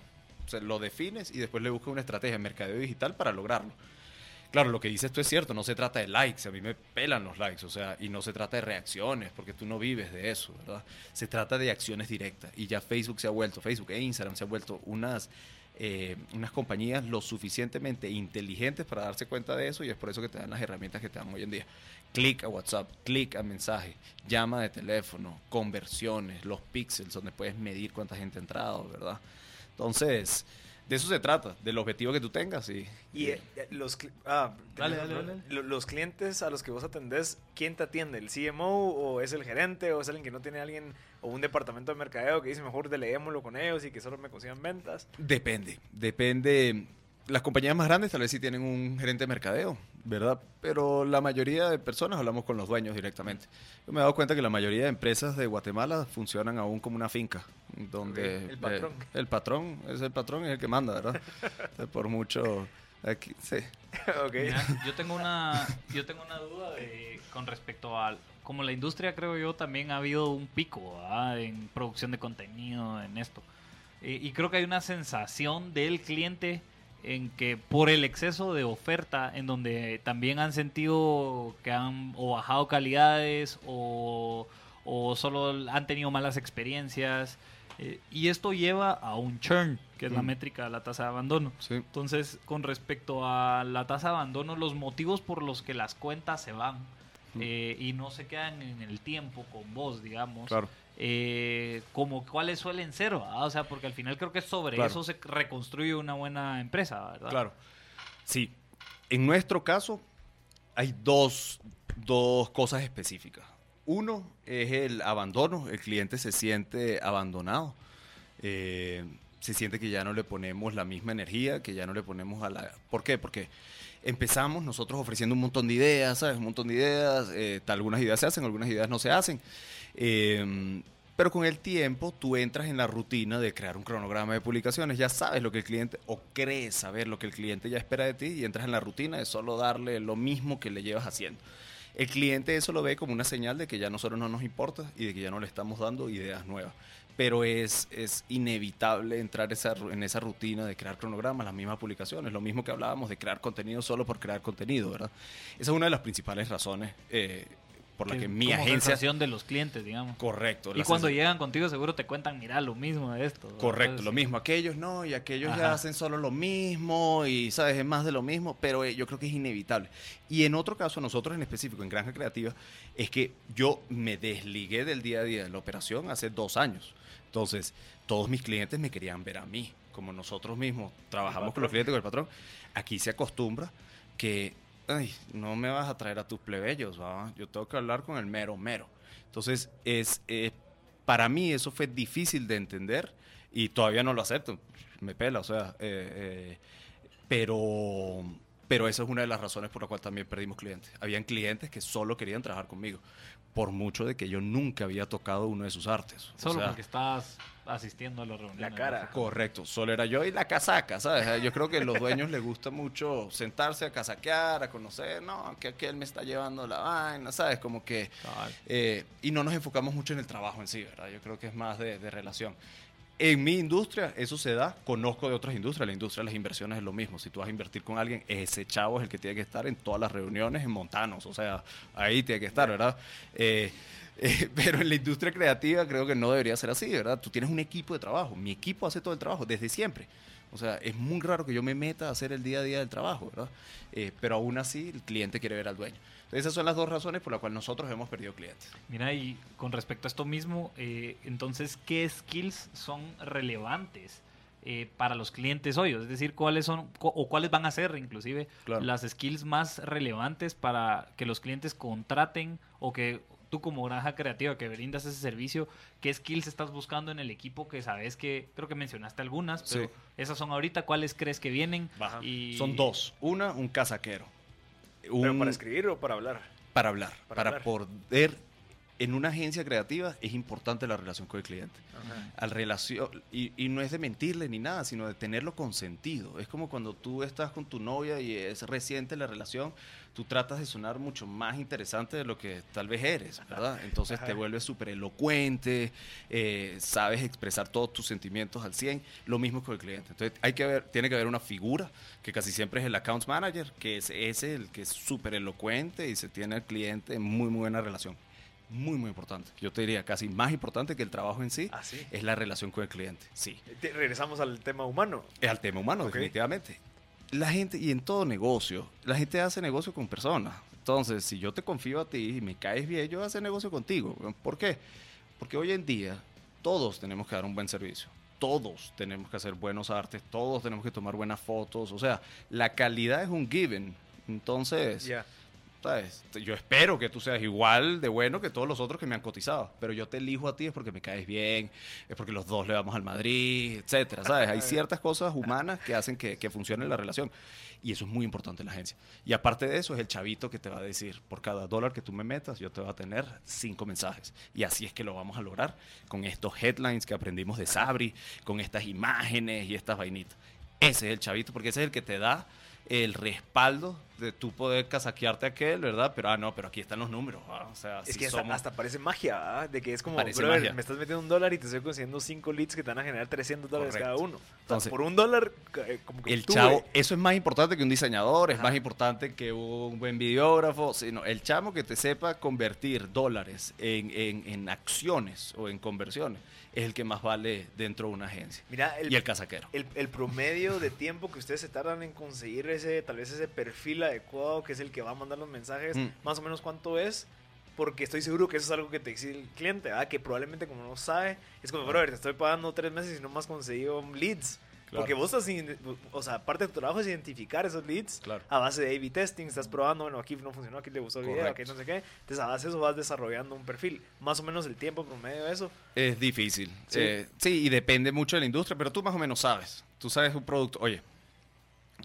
se lo defines y después le buscas una estrategia en mercadeo digital para lograrlo. Claro, lo que dices tú es cierto, no se trata de likes, a mí me pelan los likes, o sea, y no se trata de reacciones, porque tú no vives de eso, ¿verdad? Se trata de acciones directas, y ya Facebook se ha vuelto, Facebook e Instagram se han vuelto unas, eh, unas compañías lo suficientemente inteligentes para darse cuenta de eso, y es por eso que te dan las herramientas que te dan hoy en día. Clic a WhatsApp, clic a mensaje, llama de teléfono, conversiones, los píxeles, donde puedes medir cuánta gente ha entrado, ¿verdad? Entonces, de eso se trata, del objetivo que tú tengas. Y, Y eh, los, ah, Dale, tenés- dale, dale. lo- los clientes a los que vos atendés, ¿quién te atiende? ¿El CMO o es el gerente o es alguien que no tiene alguien o un departamento de mercadeo que dice mejor deleguémoslo con ellos y que solo me consigan ventas? Depende, depende. Las compañías más grandes tal vez sí tienen un gerente de mercadeo, ¿verdad? Pero la mayoría de personas hablamos con los dueños directamente. Yo me he dado cuenta que la mayoría de empresas de Guatemala funcionan aún como una finca, donde el patrón. eh, el patrón es el patrón es el que manda, ¿verdad? Por mucho aquí, sí. ok. Mira, yo tengo una, yo tengo una duda de- con respecto al, como la industria creo yo también ha habido un pico ¿verdad? en producción de contenido en esto Eh, y creo que hay una sensación del cliente en que por el exceso de oferta en donde también han sentido que han o bajado calidades o, o solo han tenido malas experiencias eh, y esto lleva a un churn que es la Mm. métrica de la tasa de abandono Sí. entonces, con respecto a la tasa de abandono, los motivos por los que las cuentas se van Mm. eh, y no se quedan en el tiempo con vos, digamos, Claro. Eh, como cuáles suelen ser, ¿verdad? O sea, porque al final creo que sobre Claro. eso se reconstruye una buena empresa, ¿verdad? Claro. Sí. En nuestro caso, hay dos, dos cosas específicas. Uno es el abandono. El cliente se siente abandonado. Eh, se siente que ya no le ponemos la misma energía, que ya no le ponemos a la... ¿Por qué? Porque empezamos nosotros ofreciendo un montón de ideas, ¿sabes? Un montón de ideas. eh, algunas ideas se hacen, algunas ideas no se hacen. Eh, pero con el tiempo tú entras en la rutina de crear un cronograma de publicaciones. Ya sabes lo que el cliente, o crees saber lo que el cliente ya espera de ti, y entras en la rutina de solo darle lo mismo que le llevas haciendo. El cliente eso lo ve como una señal de que ya a nosotros no nos importa y de que ya no le estamos dando ideas nuevas. Pero es, es inevitable entrar esa, en esa rutina de crear cronogramas, las mismas publicaciones, lo mismo que hablábamos de crear contenido solo por crear contenido, ¿verdad? Esa es una de las principales razones eh, por la que, mi como agencia... de los clientes, digamos. Correcto. Y cuando llegan contigo seguro te cuentan, mira, lo mismo de esto. ¿verdad? Correcto, Entonces, lo mismo. Aquellos no, y aquellos ya hacen solo lo mismo, y sabes, es más de lo mismo, pero eh, yo creo que es inevitable. Y en otro caso, nosotros en específico, en Granja Creativa, es que yo me desligué del día a día de la operación hace dos años. Entonces, todos mis clientes me querían ver a mí, como nosotros mismos trabajamos con los clientes, con el patrón. Aquí se acostumbra que, ay, no me vas a traer a tus plebeyos, ¿va? yo tengo que hablar con el mero mero. Entonces, es, eh, para mí eso fue difícil de entender y todavía no lo acepto. Me pela, o sea, eh, eh, pero, pero esa es una de las razones por la cual también perdimos clientes. Habían clientes que solo querían trabajar conmigo, por mucho de que yo nunca había tocado uno de sus artes. O Solo sea, porque estás asistiendo a las reuniones. La cara. ¿no? Correcto, solo era yo y la casaca, ¿sabes? Yo creo que a los dueños les gusta mucho sentarse a casaquear, a conocer, no, que aquel me está llevando la vaina, ¿sabes? Como que... Eh, y no nos enfocamos mucho en el trabajo en sí, ¿verdad? Yo creo que es más de, de relación. En mi industria eso se da, conozco de otras industrias, la industria de las inversiones es lo mismo, si tú vas a invertir con alguien, ese chavo es el que tiene que estar en todas las reuniones en Montanos, o sea, ahí tiene que estar, ¿verdad? Eh, eh, pero en la industria creativa creo que no debería ser así, ¿verdad? Tú tienes un equipo de trabajo, mi equipo hace todo el trabajo desde siempre. O sea, es muy raro que yo me meta a hacer el día a día del trabajo, ¿verdad? Eh, pero aún así el cliente quiere ver al dueño. Entonces, esas son las dos razones por las cuales nosotros hemos perdido clientes. Mira, y con respecto a esto mismo, eh, entonces, ¿qué skills son relevantes eh, para los clientes hoy? Es decir, ¿cuáles son cu- o cuáles van a ser inclusive Claro. las skills más relevantes para que los clientes contraten o que tú como granja creativa que brindas ese servicio, qué skills estás buscando en el equipo que sabes que, creo que mencionaste algunas, pero Sí. esas son ahorita, ¿cuáles crees que vienen? Y- Son dos. Una, un casaquero. ¿Pero para escribir o para hablar? para hablar. Para Para, hablar. poder. En una agencia creativa es importante la relación con el cliente. Al relación, y, y no es de mentirle ni nada, sino de tenerlo consentido. Es como cuando tú estás con tu novia y es reciente la relación, tú tratas de sonar mucho más interesante de lo que tal vez eres, ¿verdad? Entonces te vuelves súper elocuente, eh, sabes expresar todos tus sentimientos al 100, lo mismo con el cliente. Entonces hay que ver, tiene que haber una figura, que casi siempre es el account manager, que es ese el que es súper elocuente y se tiene al cliente en muy, muy buena relación. Muy, muy importante. Yo te diría casi más importante que el trabajo en sí Ah, sí. es la relación con el cliente. Sí. Te- Regresamos al tema humano. Es al tema humano, definitivamente. La gente, y en todo negocio, la gente hace negocio con personas. Entonces, si yo te confío a ti y me caes bien, yo voy a hacer negocio contigo. ¿Por qué? Porque hoy en día todos tenemos que dar un buen servicio. todos tenemos que hacer buenos artes, todos tenemos que tomar buenas fotos, o sea, la calidad es un given. Entonces, Ya. ¿Sabes? Yo espero que tú seas igual de bueno que todos los otros que me han cotizado, pero yo te elijo a ti es porque me caes bien, es porque los dos le vamos al Madrid, etcétera, ¿sabes? Hay ciertas cosas humanas que hacen que, que funcione la relación y eso es muy importante en la agencia. Y aparte de eso es el chavito que te va a decir, por cada dólar que tú me metas, yo te voy a tener cinco mensajes. Y así es que lo vamos a lograr con estos headlines que aprendimos de Sabri, con estas imágenes y estas vainitas. Ese es el chavito, porque ese es el que te da el respaldo de tú poder casaquearte a aquel, ¿verdad? Pero, ah, no, pero aquí están los números. ah, O sea, Es sí que hasta, somos- hasta parece magia, ¿verdad? De que es como, brother, me estás metiendo un dólar y te estoy consiguiendo cinco leads que te van a generar 300 dólares Correcto. cada uno. O sea, Entonces, por un dólar, eh, como que el tú, chavo, eh, eso es más importante que un diseñador, es más importante que un buen videógrafo, sino el chamo que te sepa convertir dólares en, en- en acciones o en conversiones es el que más vale dentro de una agencia. Mira, el, y el casaquero. el, el promedio de tiempo que ustedes se tardan en conseguir ese, tal vez ese perfil adecuado, que es el que va a mandar los mensajes, Mm. más o menos cuánto es, porque estoy seguro que eso es algo que te exige el cliente, ¿verdad? Que probablemente como no sabe, es como, brother, te estoy pagando tres meses y no has conseguido leads. Claro. Porque vos estás, o sea, parte de tu trabajo es identificar esos leads Claro. a base de A-B testing, estás probando, bueno, aquí no funcionó, aquí le gustó el video, aquí no sé qué. Entonces, a base de eso vas desarrollando un perfil. Más o menos el tiempo promedio de eso. Es difícil. Sí. Eh, sí, y depende mucho de la industria, pero tú más o menos sabes. Tú sabes un producto. Oye,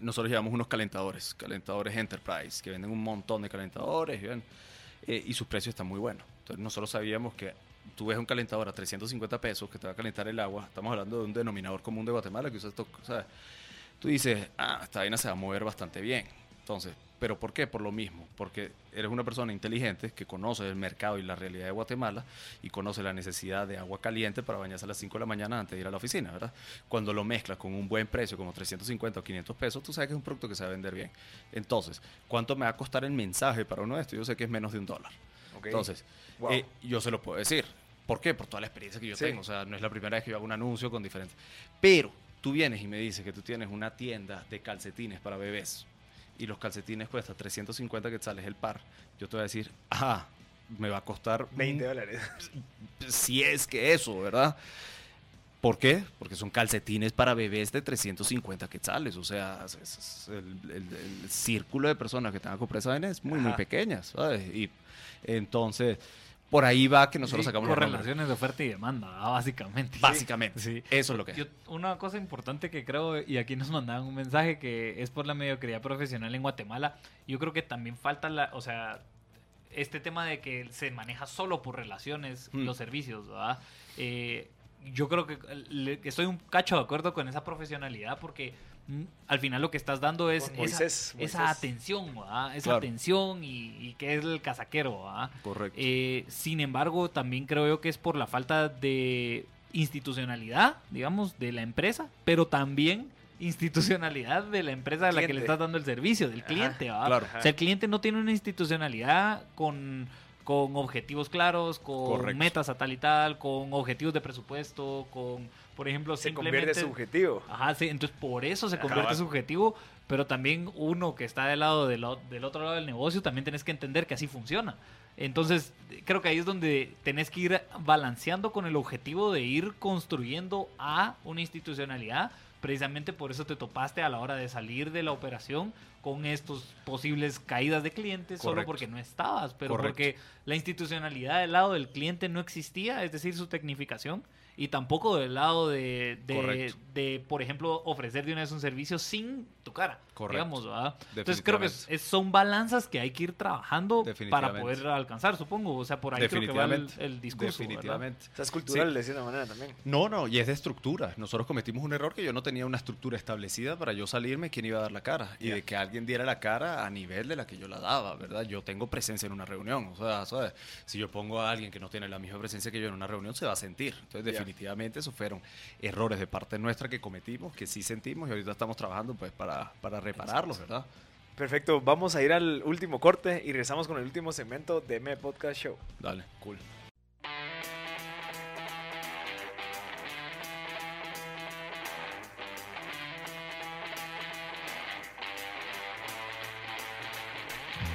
nosotros llevamos unos calentadores, calentadores Enterprise, que venden un montón de calentadores y, eh, sus precios están muy buenos. Entonces nosotros sabíamos que tú ves un calentador a 350 pesos que te va a calentar el agua. Estamos hablando de un denominador común de Guatemala que usa esto. Sea, tú dices, ah, esta vaina se va a mover bastante bien. Entonces, ¿pero por qué? Por lo mismo, porque eres una persona inteligente que conoce el mercado y la realidad de Guatemala y conoce la necesidad de agua caliente para bañarse a las 5 de la mañana antes de ir a la oficina, ¿verdad? Cuando lo mezclas con un buen precio, como 350 o 500 pesos, tú sabes que es un producto que se va a vender bien. Entonces, ¿cuánto me va a costar el mensaje para uno de estos? Yo sé que es menos de un dólar. ¿ok? Entonces, Wow. eh, yo se lo puedo decir. ¿Por qué? Por toda la experiencia que yo Sí. tengo. O sea, no es la primera vez que yo hago un anuncio con diferentes. Pero tú vienes y me dices que tú tienes una tienda de calcetines para bebés y los calcetines cuesta 350 quetzales el par. Yo te voy a decir, ah, me va a costar 20 dólares. si es que eso, ¿verdad? ¿Por qué? Porque son calcetines para bebés de 350 quetzales. O sea, es- el, el- el círculo de personas que tengan que comprar esa vaina es muy, muy Ajá. pequeña, ¿sabes? Y entonces, por ahí va que nosotros Sí, sacamos los números. correlaciones de oferta y demanda, básicamente. Básicamente. Sí. Eso es lo que es. Yo- una cosa importante que creo, y aquí nos mandaban un mensaje que es por la mediocridad profesional en Guatemala, yo creo que también falta la, o sea, este tema de que se maneja solo por relaciones Hmm. los servicios, ¿verdad? Eh, yo creo que le- estoy un cacho de acuerdo con esa profesionalidad porque mm, al final lo que estás dando es esa, Moisés, esa Moisés. atención, ¿verdad? Esa Claro. atención y, y que es el casaquero. Correcto. Eh, sin embargo, también creo yo que es por la falta de institucionalidad, digamos, de la empresa, pero también institucionalidad de la empresa a la que le estás dando el servicio, del cliente. claro. O sea, el cliente no tiene una institucionalidad con, con objetivos claros, con Correcto. metas a tal y tal, con objetivos de presupuesto, con, por ejemplo, Se simplemente... convierte subjetivo. Ajá, sí, entonces por eso se Ajá. convierte subjetivo, pero también uno que está del lado del, otro lado del negocio también tenés que entender que así funciona. Entonces, creo que ahí es donde tenés que ir balanceando con el objetivo de ir construyendo a una institucionalidad. Precisamente por eso te topaste a la hora de salir de la operación con estos posibles caídas de clientes, solo porque no estabas, pero Correcto. porque la institucionalidad del lado del cliente no existía, es decir, su tecnificación, y tampoco del lado de, de, por ejemplo, ofrecer de una vez un servicio sin tu cara, Correcto. digamos, ¿verdad? Entonces creo que es- es- son balanzas que hay que ir trabajando para poder alcanzar, supongo. O sea, por ahí creo que va el, el discurso. ¿verdad? Definitivamente. O sea, es cultural de cierta manera también. No, no, y es de estructura. Nosotros cometimos un error que yo no tenía una estructura establecida para yo salirme quién iba a dar la cara y de que alguien diera la cara a nivel de la que yo la daba, ¿verdad? Yo tengo presencia en una reunión, o sea, ¿sabes? Si yo pongo a alguien que no tiene la misma presencia que yo en una reunión, se va a sentir. Entonces, Ya. Definitivamente, esos fueron errores de parte nuestra que cometimos, que sí sentimos y ahorita estamos trabajando pues para, para repararlos, ¿verdad? Perfecto, vamos a ir al último corte y regresamos con el último segmento de M Podcast Show. Dale, cool.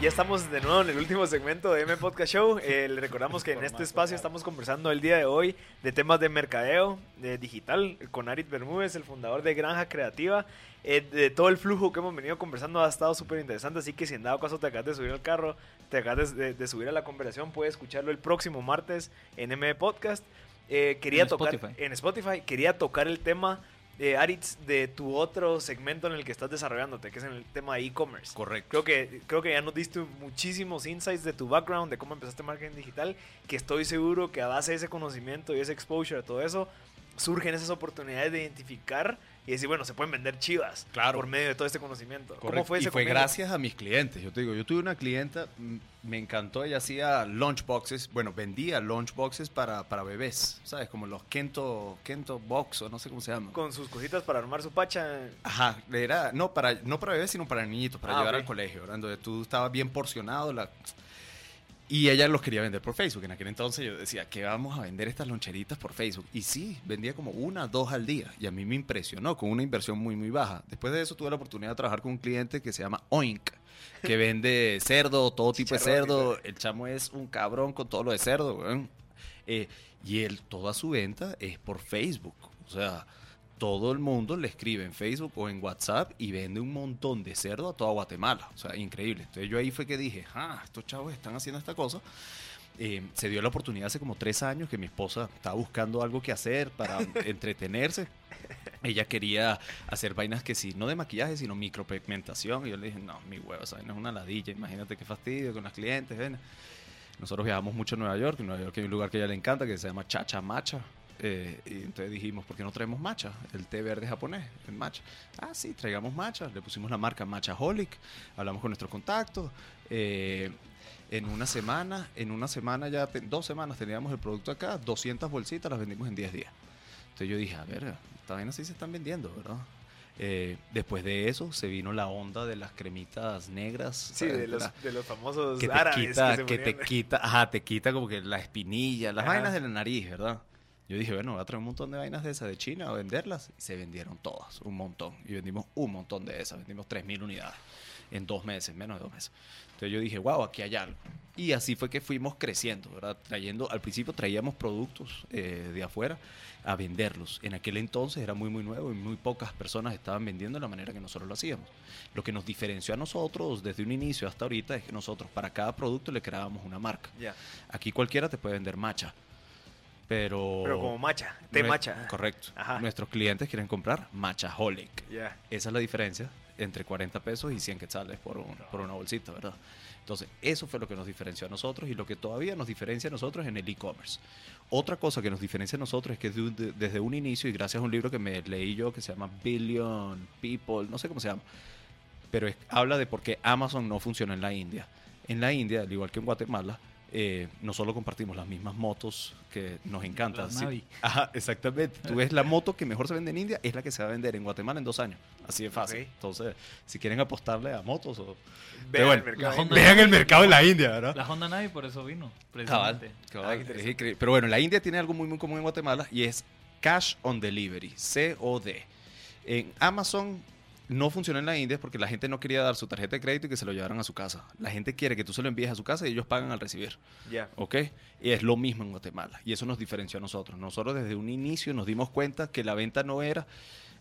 Ya estamos de nuevo en el último segmento de M Podcast Show. Eh, le recordamos que en este espacio estamos conversando el día de hoy de temas de mercadeo de digital con Arit Bermúdez, el fundador de Granja Creativa. Eh, de todo el flujo que hemos venido conversando ha estado súper interesante, así que si en dado caso te acabas de subir al carro, te acabas de, de subir a la conversación, puedes escucharlo el próximo martes en M Podcast. Eh, quería En tocar Spotify. en Spotify, quería tocar el tema de Aritz de tu otro segmento en el que estás desarrollándote, que es en el tema de e-commerce. Correcto. Creo que, creo que ya nos diste muchísimos insights de tu background, de cómo empezaste marketing digital, que estoy seguro que a base de ese conocimiento y ese exposure, todo eso, surgen esas oportunidades de identificar y decir, bueno, se pueden vender chivas Claro. por medio de todo este conocimiento. ¿Cómo Correcto. fue y ese fue comienzo? gracias a mis clientes. Yo te digo, yo tuve una clienta, mm, me encantó, ella hacía lunchboxes, bueno, vendía lunchboxes para, para bebés, ¿sabes? Como los Kento, Kento Box o no sé cómo se llama. Con sus cositas para armar su pacha. Ajá, era, no para, no para bebés, sino para niñitos, para Ah, llevar al colegio, ¿verdad? Donde tú estabas bien porcionado. La... Y ella los quería vender por Facebook. En aquel entonces yo decía, que vamos a vender estas loncheritas por Facebook? Y sí, vendía como una, dos al día. Y a mí me impresionó con una inversión muy, muy baja. Después de eso tuve la oportunidad de trabajar con un cliente que se llama Oink, que vende cerdo, todo tipo de cerdo. El chamo es un cabrón con todo lo de cerdo. Eh, y él, toda su venta es por Facebook. O sea, todo el mundo le escribe en Facebook o en WhatsApp y vende un montón de cerdo a toda Guatemala. O sea, increíble. Entonces yo ahí fue que dije, ah, estos chavos están haciendo esta cosa. Eh, se dio la oportunidad hace como tres años que mi esposa estaba buscando algo que hacer para entretenerse. Ella quería hacer vainas que sí, no de maquillaje, sino micropigmentación. Y yo le dije, no, mi huevo, esa vaina es una ladilla. Imagínate qué fastidio con las clientes. ven". Nosotros viajamos mucho a Nueva York. En Nueva York hay un lugar que a ella le encanta que se llama Chacha Macha. Eh, y entonces dijimos, ¿por qué no traemos matcha? El té verde japonés, el matcha. Ah, sí, traigamos matcha. Le pusimos la marca Matchaholic. Hablamos con nuestros contactos. eh, en una semana, en una semana ya, te- dos semanas teníamos el producto acá, 200 bolsitas, las vendimos en 10 días. Entonces yo dije, a ver, esta vaina sí se están vendiendo, ¿verdad? Eh, después de eso se vino la onda de las cremitas negras. Sí, de los, La- de los famosos que te árabes quita, que que te quita, ajá, te quita como que la espinilla, las Ajá. vainas de la nariz, ¿verdad? Yo dije, bueno, voy a traer un montón de vainas de esas de China a venderlas. Y se vendieron todas, un montón. Y vendimos un montón de esas, vendimos 3.000 unidades en dos meses, menos de dos meses. Entonces yo dije, wow, aquí hay algo. Y así fue que fuimos creciendo, ¿verdad? Trayendo, al principio traíamos productos eh, de afuera a venderlos. En aquel entonces era muy, muy nuevo y muy pocas personas estaban vendiendo de la manera que nosotros lo hacíamos. Lo que nos diferenció a nosotros desde un inicio hasta ahorita es que nosotros para cada producto le creábamos una marca. Aquí cualquiera te puede vender macha, pero... Pero como macha, té macha. Correcto. Ajá. Nuestros clientes quieren comprar Machaholic. Ya. Esa es la diferencia entre 40 pesos y 100 quetzales por, un- por una bolsita, ¿verdad? Entonces, eso fue lo que nos diferenció a nosotros y lo que todavía nos diferencia a nosotros en el e-commerce. Otra cosa que nos diferencia a nosotros es que de un- de- desde un inicio, y gracias a un libro que me leí yo que se llama Billion People, no sé cómo se llama, pero es- habla de por qué Amazon no funciona en la India. En la India, al igual que en Guatemala, eh, no solo compartimos las mismas motos que nos encantan. Sí-. Ajá, exactamente. Tú ves la moto que mejor se vende en India, es la que se va a vender en Guatemala en dos años. Así de fácil. Entonces, si quieren apostarle a motos o... Vean bueno, el mercado. Vean el mercado en la India, ¿verdad? La Honda Navi por eso vino, Cabal, precisamente. cabal, Ah, es. Pero bueno, la India tiene algo muy, muy común en Guatemala y es Cash on Delivery, COD. En Amazon no funciona en la India porque la gente no quería dar su tarjeta de crédito y que se lo llevaran a su casa. La gente quiere que tú se lo envíes a su casa y ellos pagan al recibir. Ya. ¿Ok? Y es lo mismo en Guatemala. Y eso nos diferenció a nosotros. Nosotros desde un inicio nos dimos cuenta que la venta no era...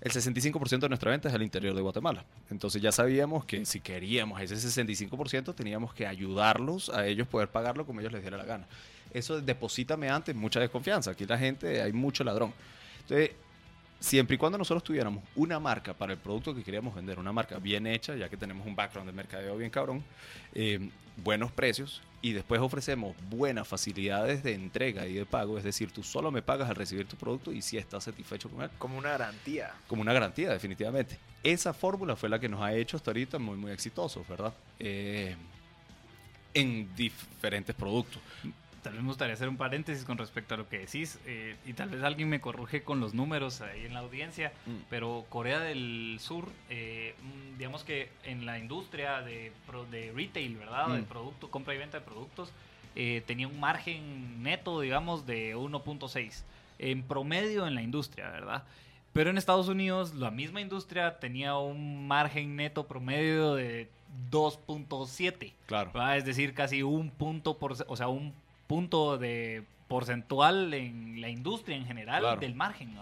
El 65% de nuestra venta es al interior de Guatemala. Entonces ya sabíamos que si queríamos ese 65% teníamos que ayudarlos a ellos poder pagarlo como ellos les diera la gana. Eso deposítame antes mucha desconfianza. Aquí la gente, hay mucho ladrón. Entonces, siempre y cuando nosotros tuviéramos una marca para el producto que queríamos vender, una marca bien hecha, ya que tenemos un background de mercadeo bien cabrón, eh, buenos precios y después ofrecemos buenas facilidades de entrega y de pago, es decir, tú solo me pagas al recibir tu producto y si estás satisfecho con él, Como una garantía. como una garantía, definitivamente. Esa fórmula fue la que nos ha hecho hasta ahorita muy, muy exitosos, ¿verdad? Eh, en diferentes productos. Tal vez me gustaría hacer un paréntesis con respecto a lo que decís, eh, y tal vez alguien me corrige con los números ahí en la audiencia, Mm. pero Corea del Sur, eh, mm, digamos que en la industria de, de retail, ¿verdad? De Mm. producto, compra y venta de productos, eh, tenía un margen neto, digamos, de 1.6 en promedio en la industria, ¿verdad? Pero en Estados Unidos la misma industria tenía un margen neto promedio de 2.7. Claro. Es decir, casi un punto, por, o sea, un punto de porcentual en la industria en general Claro. del margen.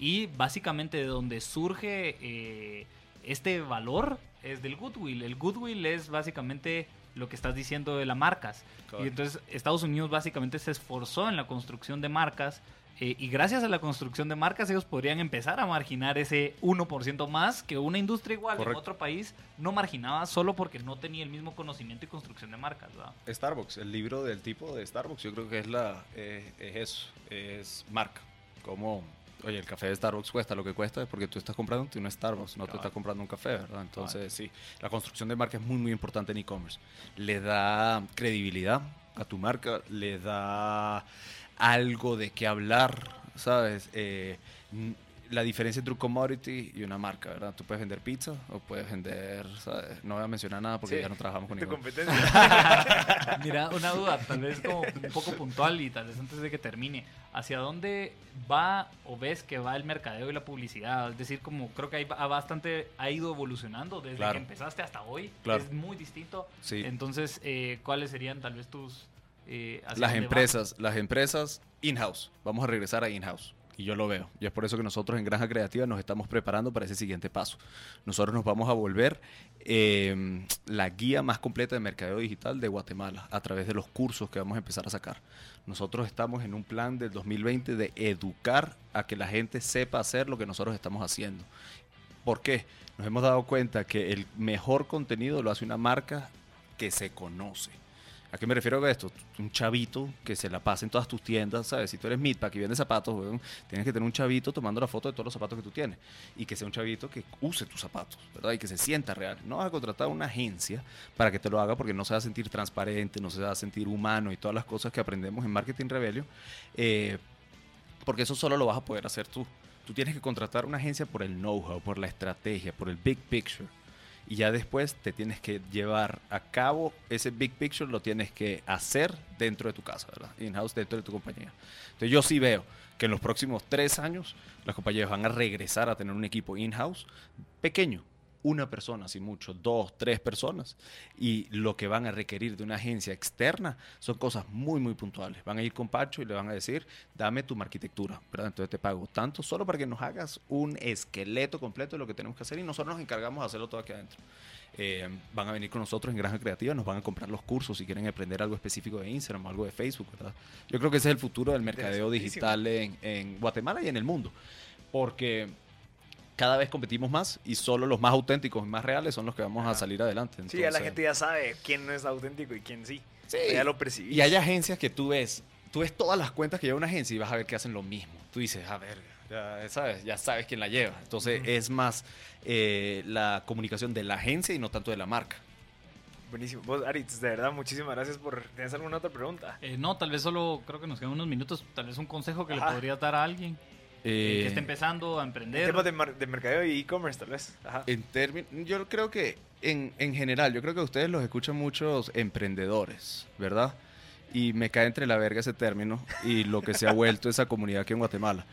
Y básicamente de donde surge eh, este valor es del goodwill. El goodwill es básicamente lo que estás diciendo de las marcas. Y entonces Estados Unidos básicamente se esforzó en la construcción de marcas eh, y gracias a la construcción de marcas ellos podrían empezar a marginar ese 1% más que una industria igual en otro país no marginaba solo porque no tenía el mismo conocimiento y construcción de marcas. ¿verdad? Starbucks, el libro del tipo de Starbucks, yo creo que es la eh, es eso, es marca. Como, oye, el café de Starbucks cuesta lo que cuesta es porque tú estás comprando un Starbucks, no te estás comprando un café, ¿verdad? Entonces, sí, la construcción de marca es muy, muy importante en e-commerce. Le da credibilidad a tu marca, le da algo de qué hablar, ¿sabes? Eh, la diferencia entre un commodity y una marca, ¿verdad? Tú puedes vender pizza o puedes vender, ¿sabes? No voy a mencionar nada porque Sí, ya no trabajamos con Tu ningún. competencia. Mira, una duda, tal vez como un poco puntual y tal vez antes de que termine. ¿Hacia dónde va o ves que va el mercadeo y la publicidad? Es decir, como creo que hay ba- bastante, ha ido evolucionando desde Claro. que empezaste hasta hoy. Claro. Es muy distinto. Sí. Entonces, eh, ¿cuáles serían tal vez tus... eh, Las va? empresas, las empresas in-house. Vamos a regresar a in-house. Y yo lo veo. Y es por eso que nosotros en Granja Creativa nos estamos preparando para ese siguiente paso. Nosotros nos vamos a volver eh, la guía más completa de mercadeo digital de Guatemala a través de los cursos que vamos a empezar a sacar. Nosotros estamos en un plan del 2020 de educar a que la gente sepa hacer lo que nosotros estamos haciendo. ¿Por qué? Nos hemos dado cuenta que el mejor contenido lo hace una marca que se conoce. ¿A qué me refiero con esto? Un chavito que se la pase en todas tus tiendas, ¿sabes? Si tú eres Midpack y vendes zapatos, weón, tienes que tener un chavito tomando la foto de todos los zapatos que tú tienes. Y que sea un chavito que use tus zapatos, ¿verdad? Y que se sienta real. No vas a contratar a una agencia para que te lo haga porque no se va a sentir transparente, no se va a sentir humano y todas las cosas que aprendemos en Marketing Rebellion. eh, porque eso solo lo vas a poder hacer tú. Tú tienes que contratar una agencia por el know-how, por la estrategia, por el big picture. Y ya después te tienes que llevar a cabo ese big picture, lo tienes que hacer dentro de tu casa, ¿verdad? In-house, dentro de tu compañía. Entonces yo sí veo que en los próximos tres años las compañías van a regresar a tener un equipo in-house pequeño, una persona, sin mucho, dos, tres personas. Y lo que van a requerir de una agencia externa son cosas muy, muy puntuales. Van a ir con Pacho y le van a decir, dame tu arquitectura, ¿verdad? Entonces te pago tanto solo para que nos hagas un esqueleto completo de lo que tenemos que hacer y nosotros nos encargamos de hacerlo todo aquí adentro. Eh, van a venir con nosotros en Granja Creativa, nos van a comprar los cursos si quieren aprender algo específico de Instagram o algo de Facebook, ¿verdad? Yo creo que ese es el futuro del mercadeo digital en, en Guatemala y en el mundo. Porque cada vez competimos más y solo los más auténticos y más reales son los que vamos a salir adelante. Sí, ya la gente ya sabe quién no es auténtico y quién sí. Sí. Ya lo percibí. Y hay agencias que tú ves, tú ves todas las cuentas que lleva una agencia y vas a ver que hacen lo mismo. Tú dices, a ver, ya sabes, ya sabes quién la lleva. Entonces es más eh, la comunicación de la agencia y no tanto de la marca. Buenísimo. Vos, Aritz, de verdad, muchísimas gracias por... ¿Tienes alguna otra pregunta? Eh, no, tal vez solo creo que nos quedan unos minutos. Tal vez un consejo que Ajá. le podrías dar a alguien eh, que esté empezando a En emprender. temas de, mar- de mercadeo y e-commerce, tal vez. Ajá. En yo creo que en, en general, yo creo que ustedes los escuchan muchos emprendedores, ¿verdad? Y me cae entre la verga ese término y lo que se ha vuelto esa comunidad aquí en Guatemala.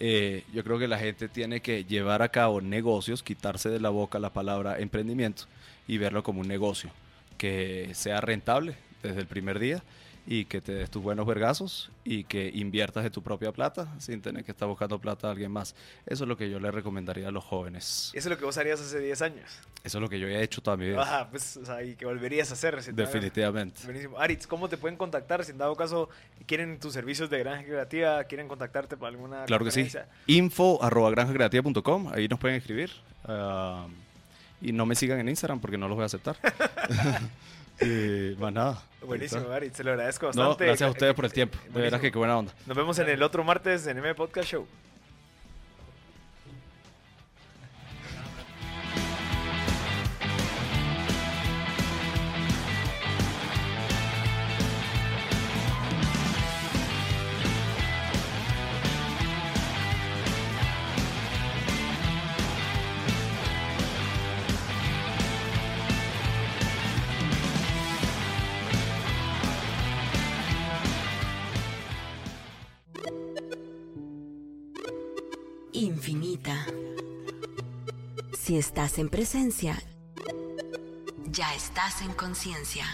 Eh, yo creo que la gente tiene que llevar a cabo negocios, quitarse de la boca la palabra emprendimiento y verlo como un negocio que sea rentable desde el primer día y que te des tus buenos vergazos y que inviertas de tu propia plata sin tener que estar buscando plata a alguien más. Eso es lo que yo le recomendaría a los jóvenes. Eso es lo que vos harías hace 10 años. Eso es lo que yo he hecho toda mi vida. Ajá, pues, o sea, y que volverías a hacer. si te- Definitivamente. Buenísimo. Aritz, ¿cómo te pueden contactar? Si en dado caso quieren tus servicios de granja creativa, quieren contactarte para alguna Claro que sí. Info arroba granjacreativa.com, ahí nos pueden escribir. Ah, y no me sigan en Instagram porque no los voy a aceptar. y más nada. Buenísimo, Aritz, te lo agradezco No, bastante. gracias a ustedes por el tiempo. De verdad que qué buena onda. Nos vemos en el otro martes en M Podcast Show. Si estás en presencia, ya estás en conciencia.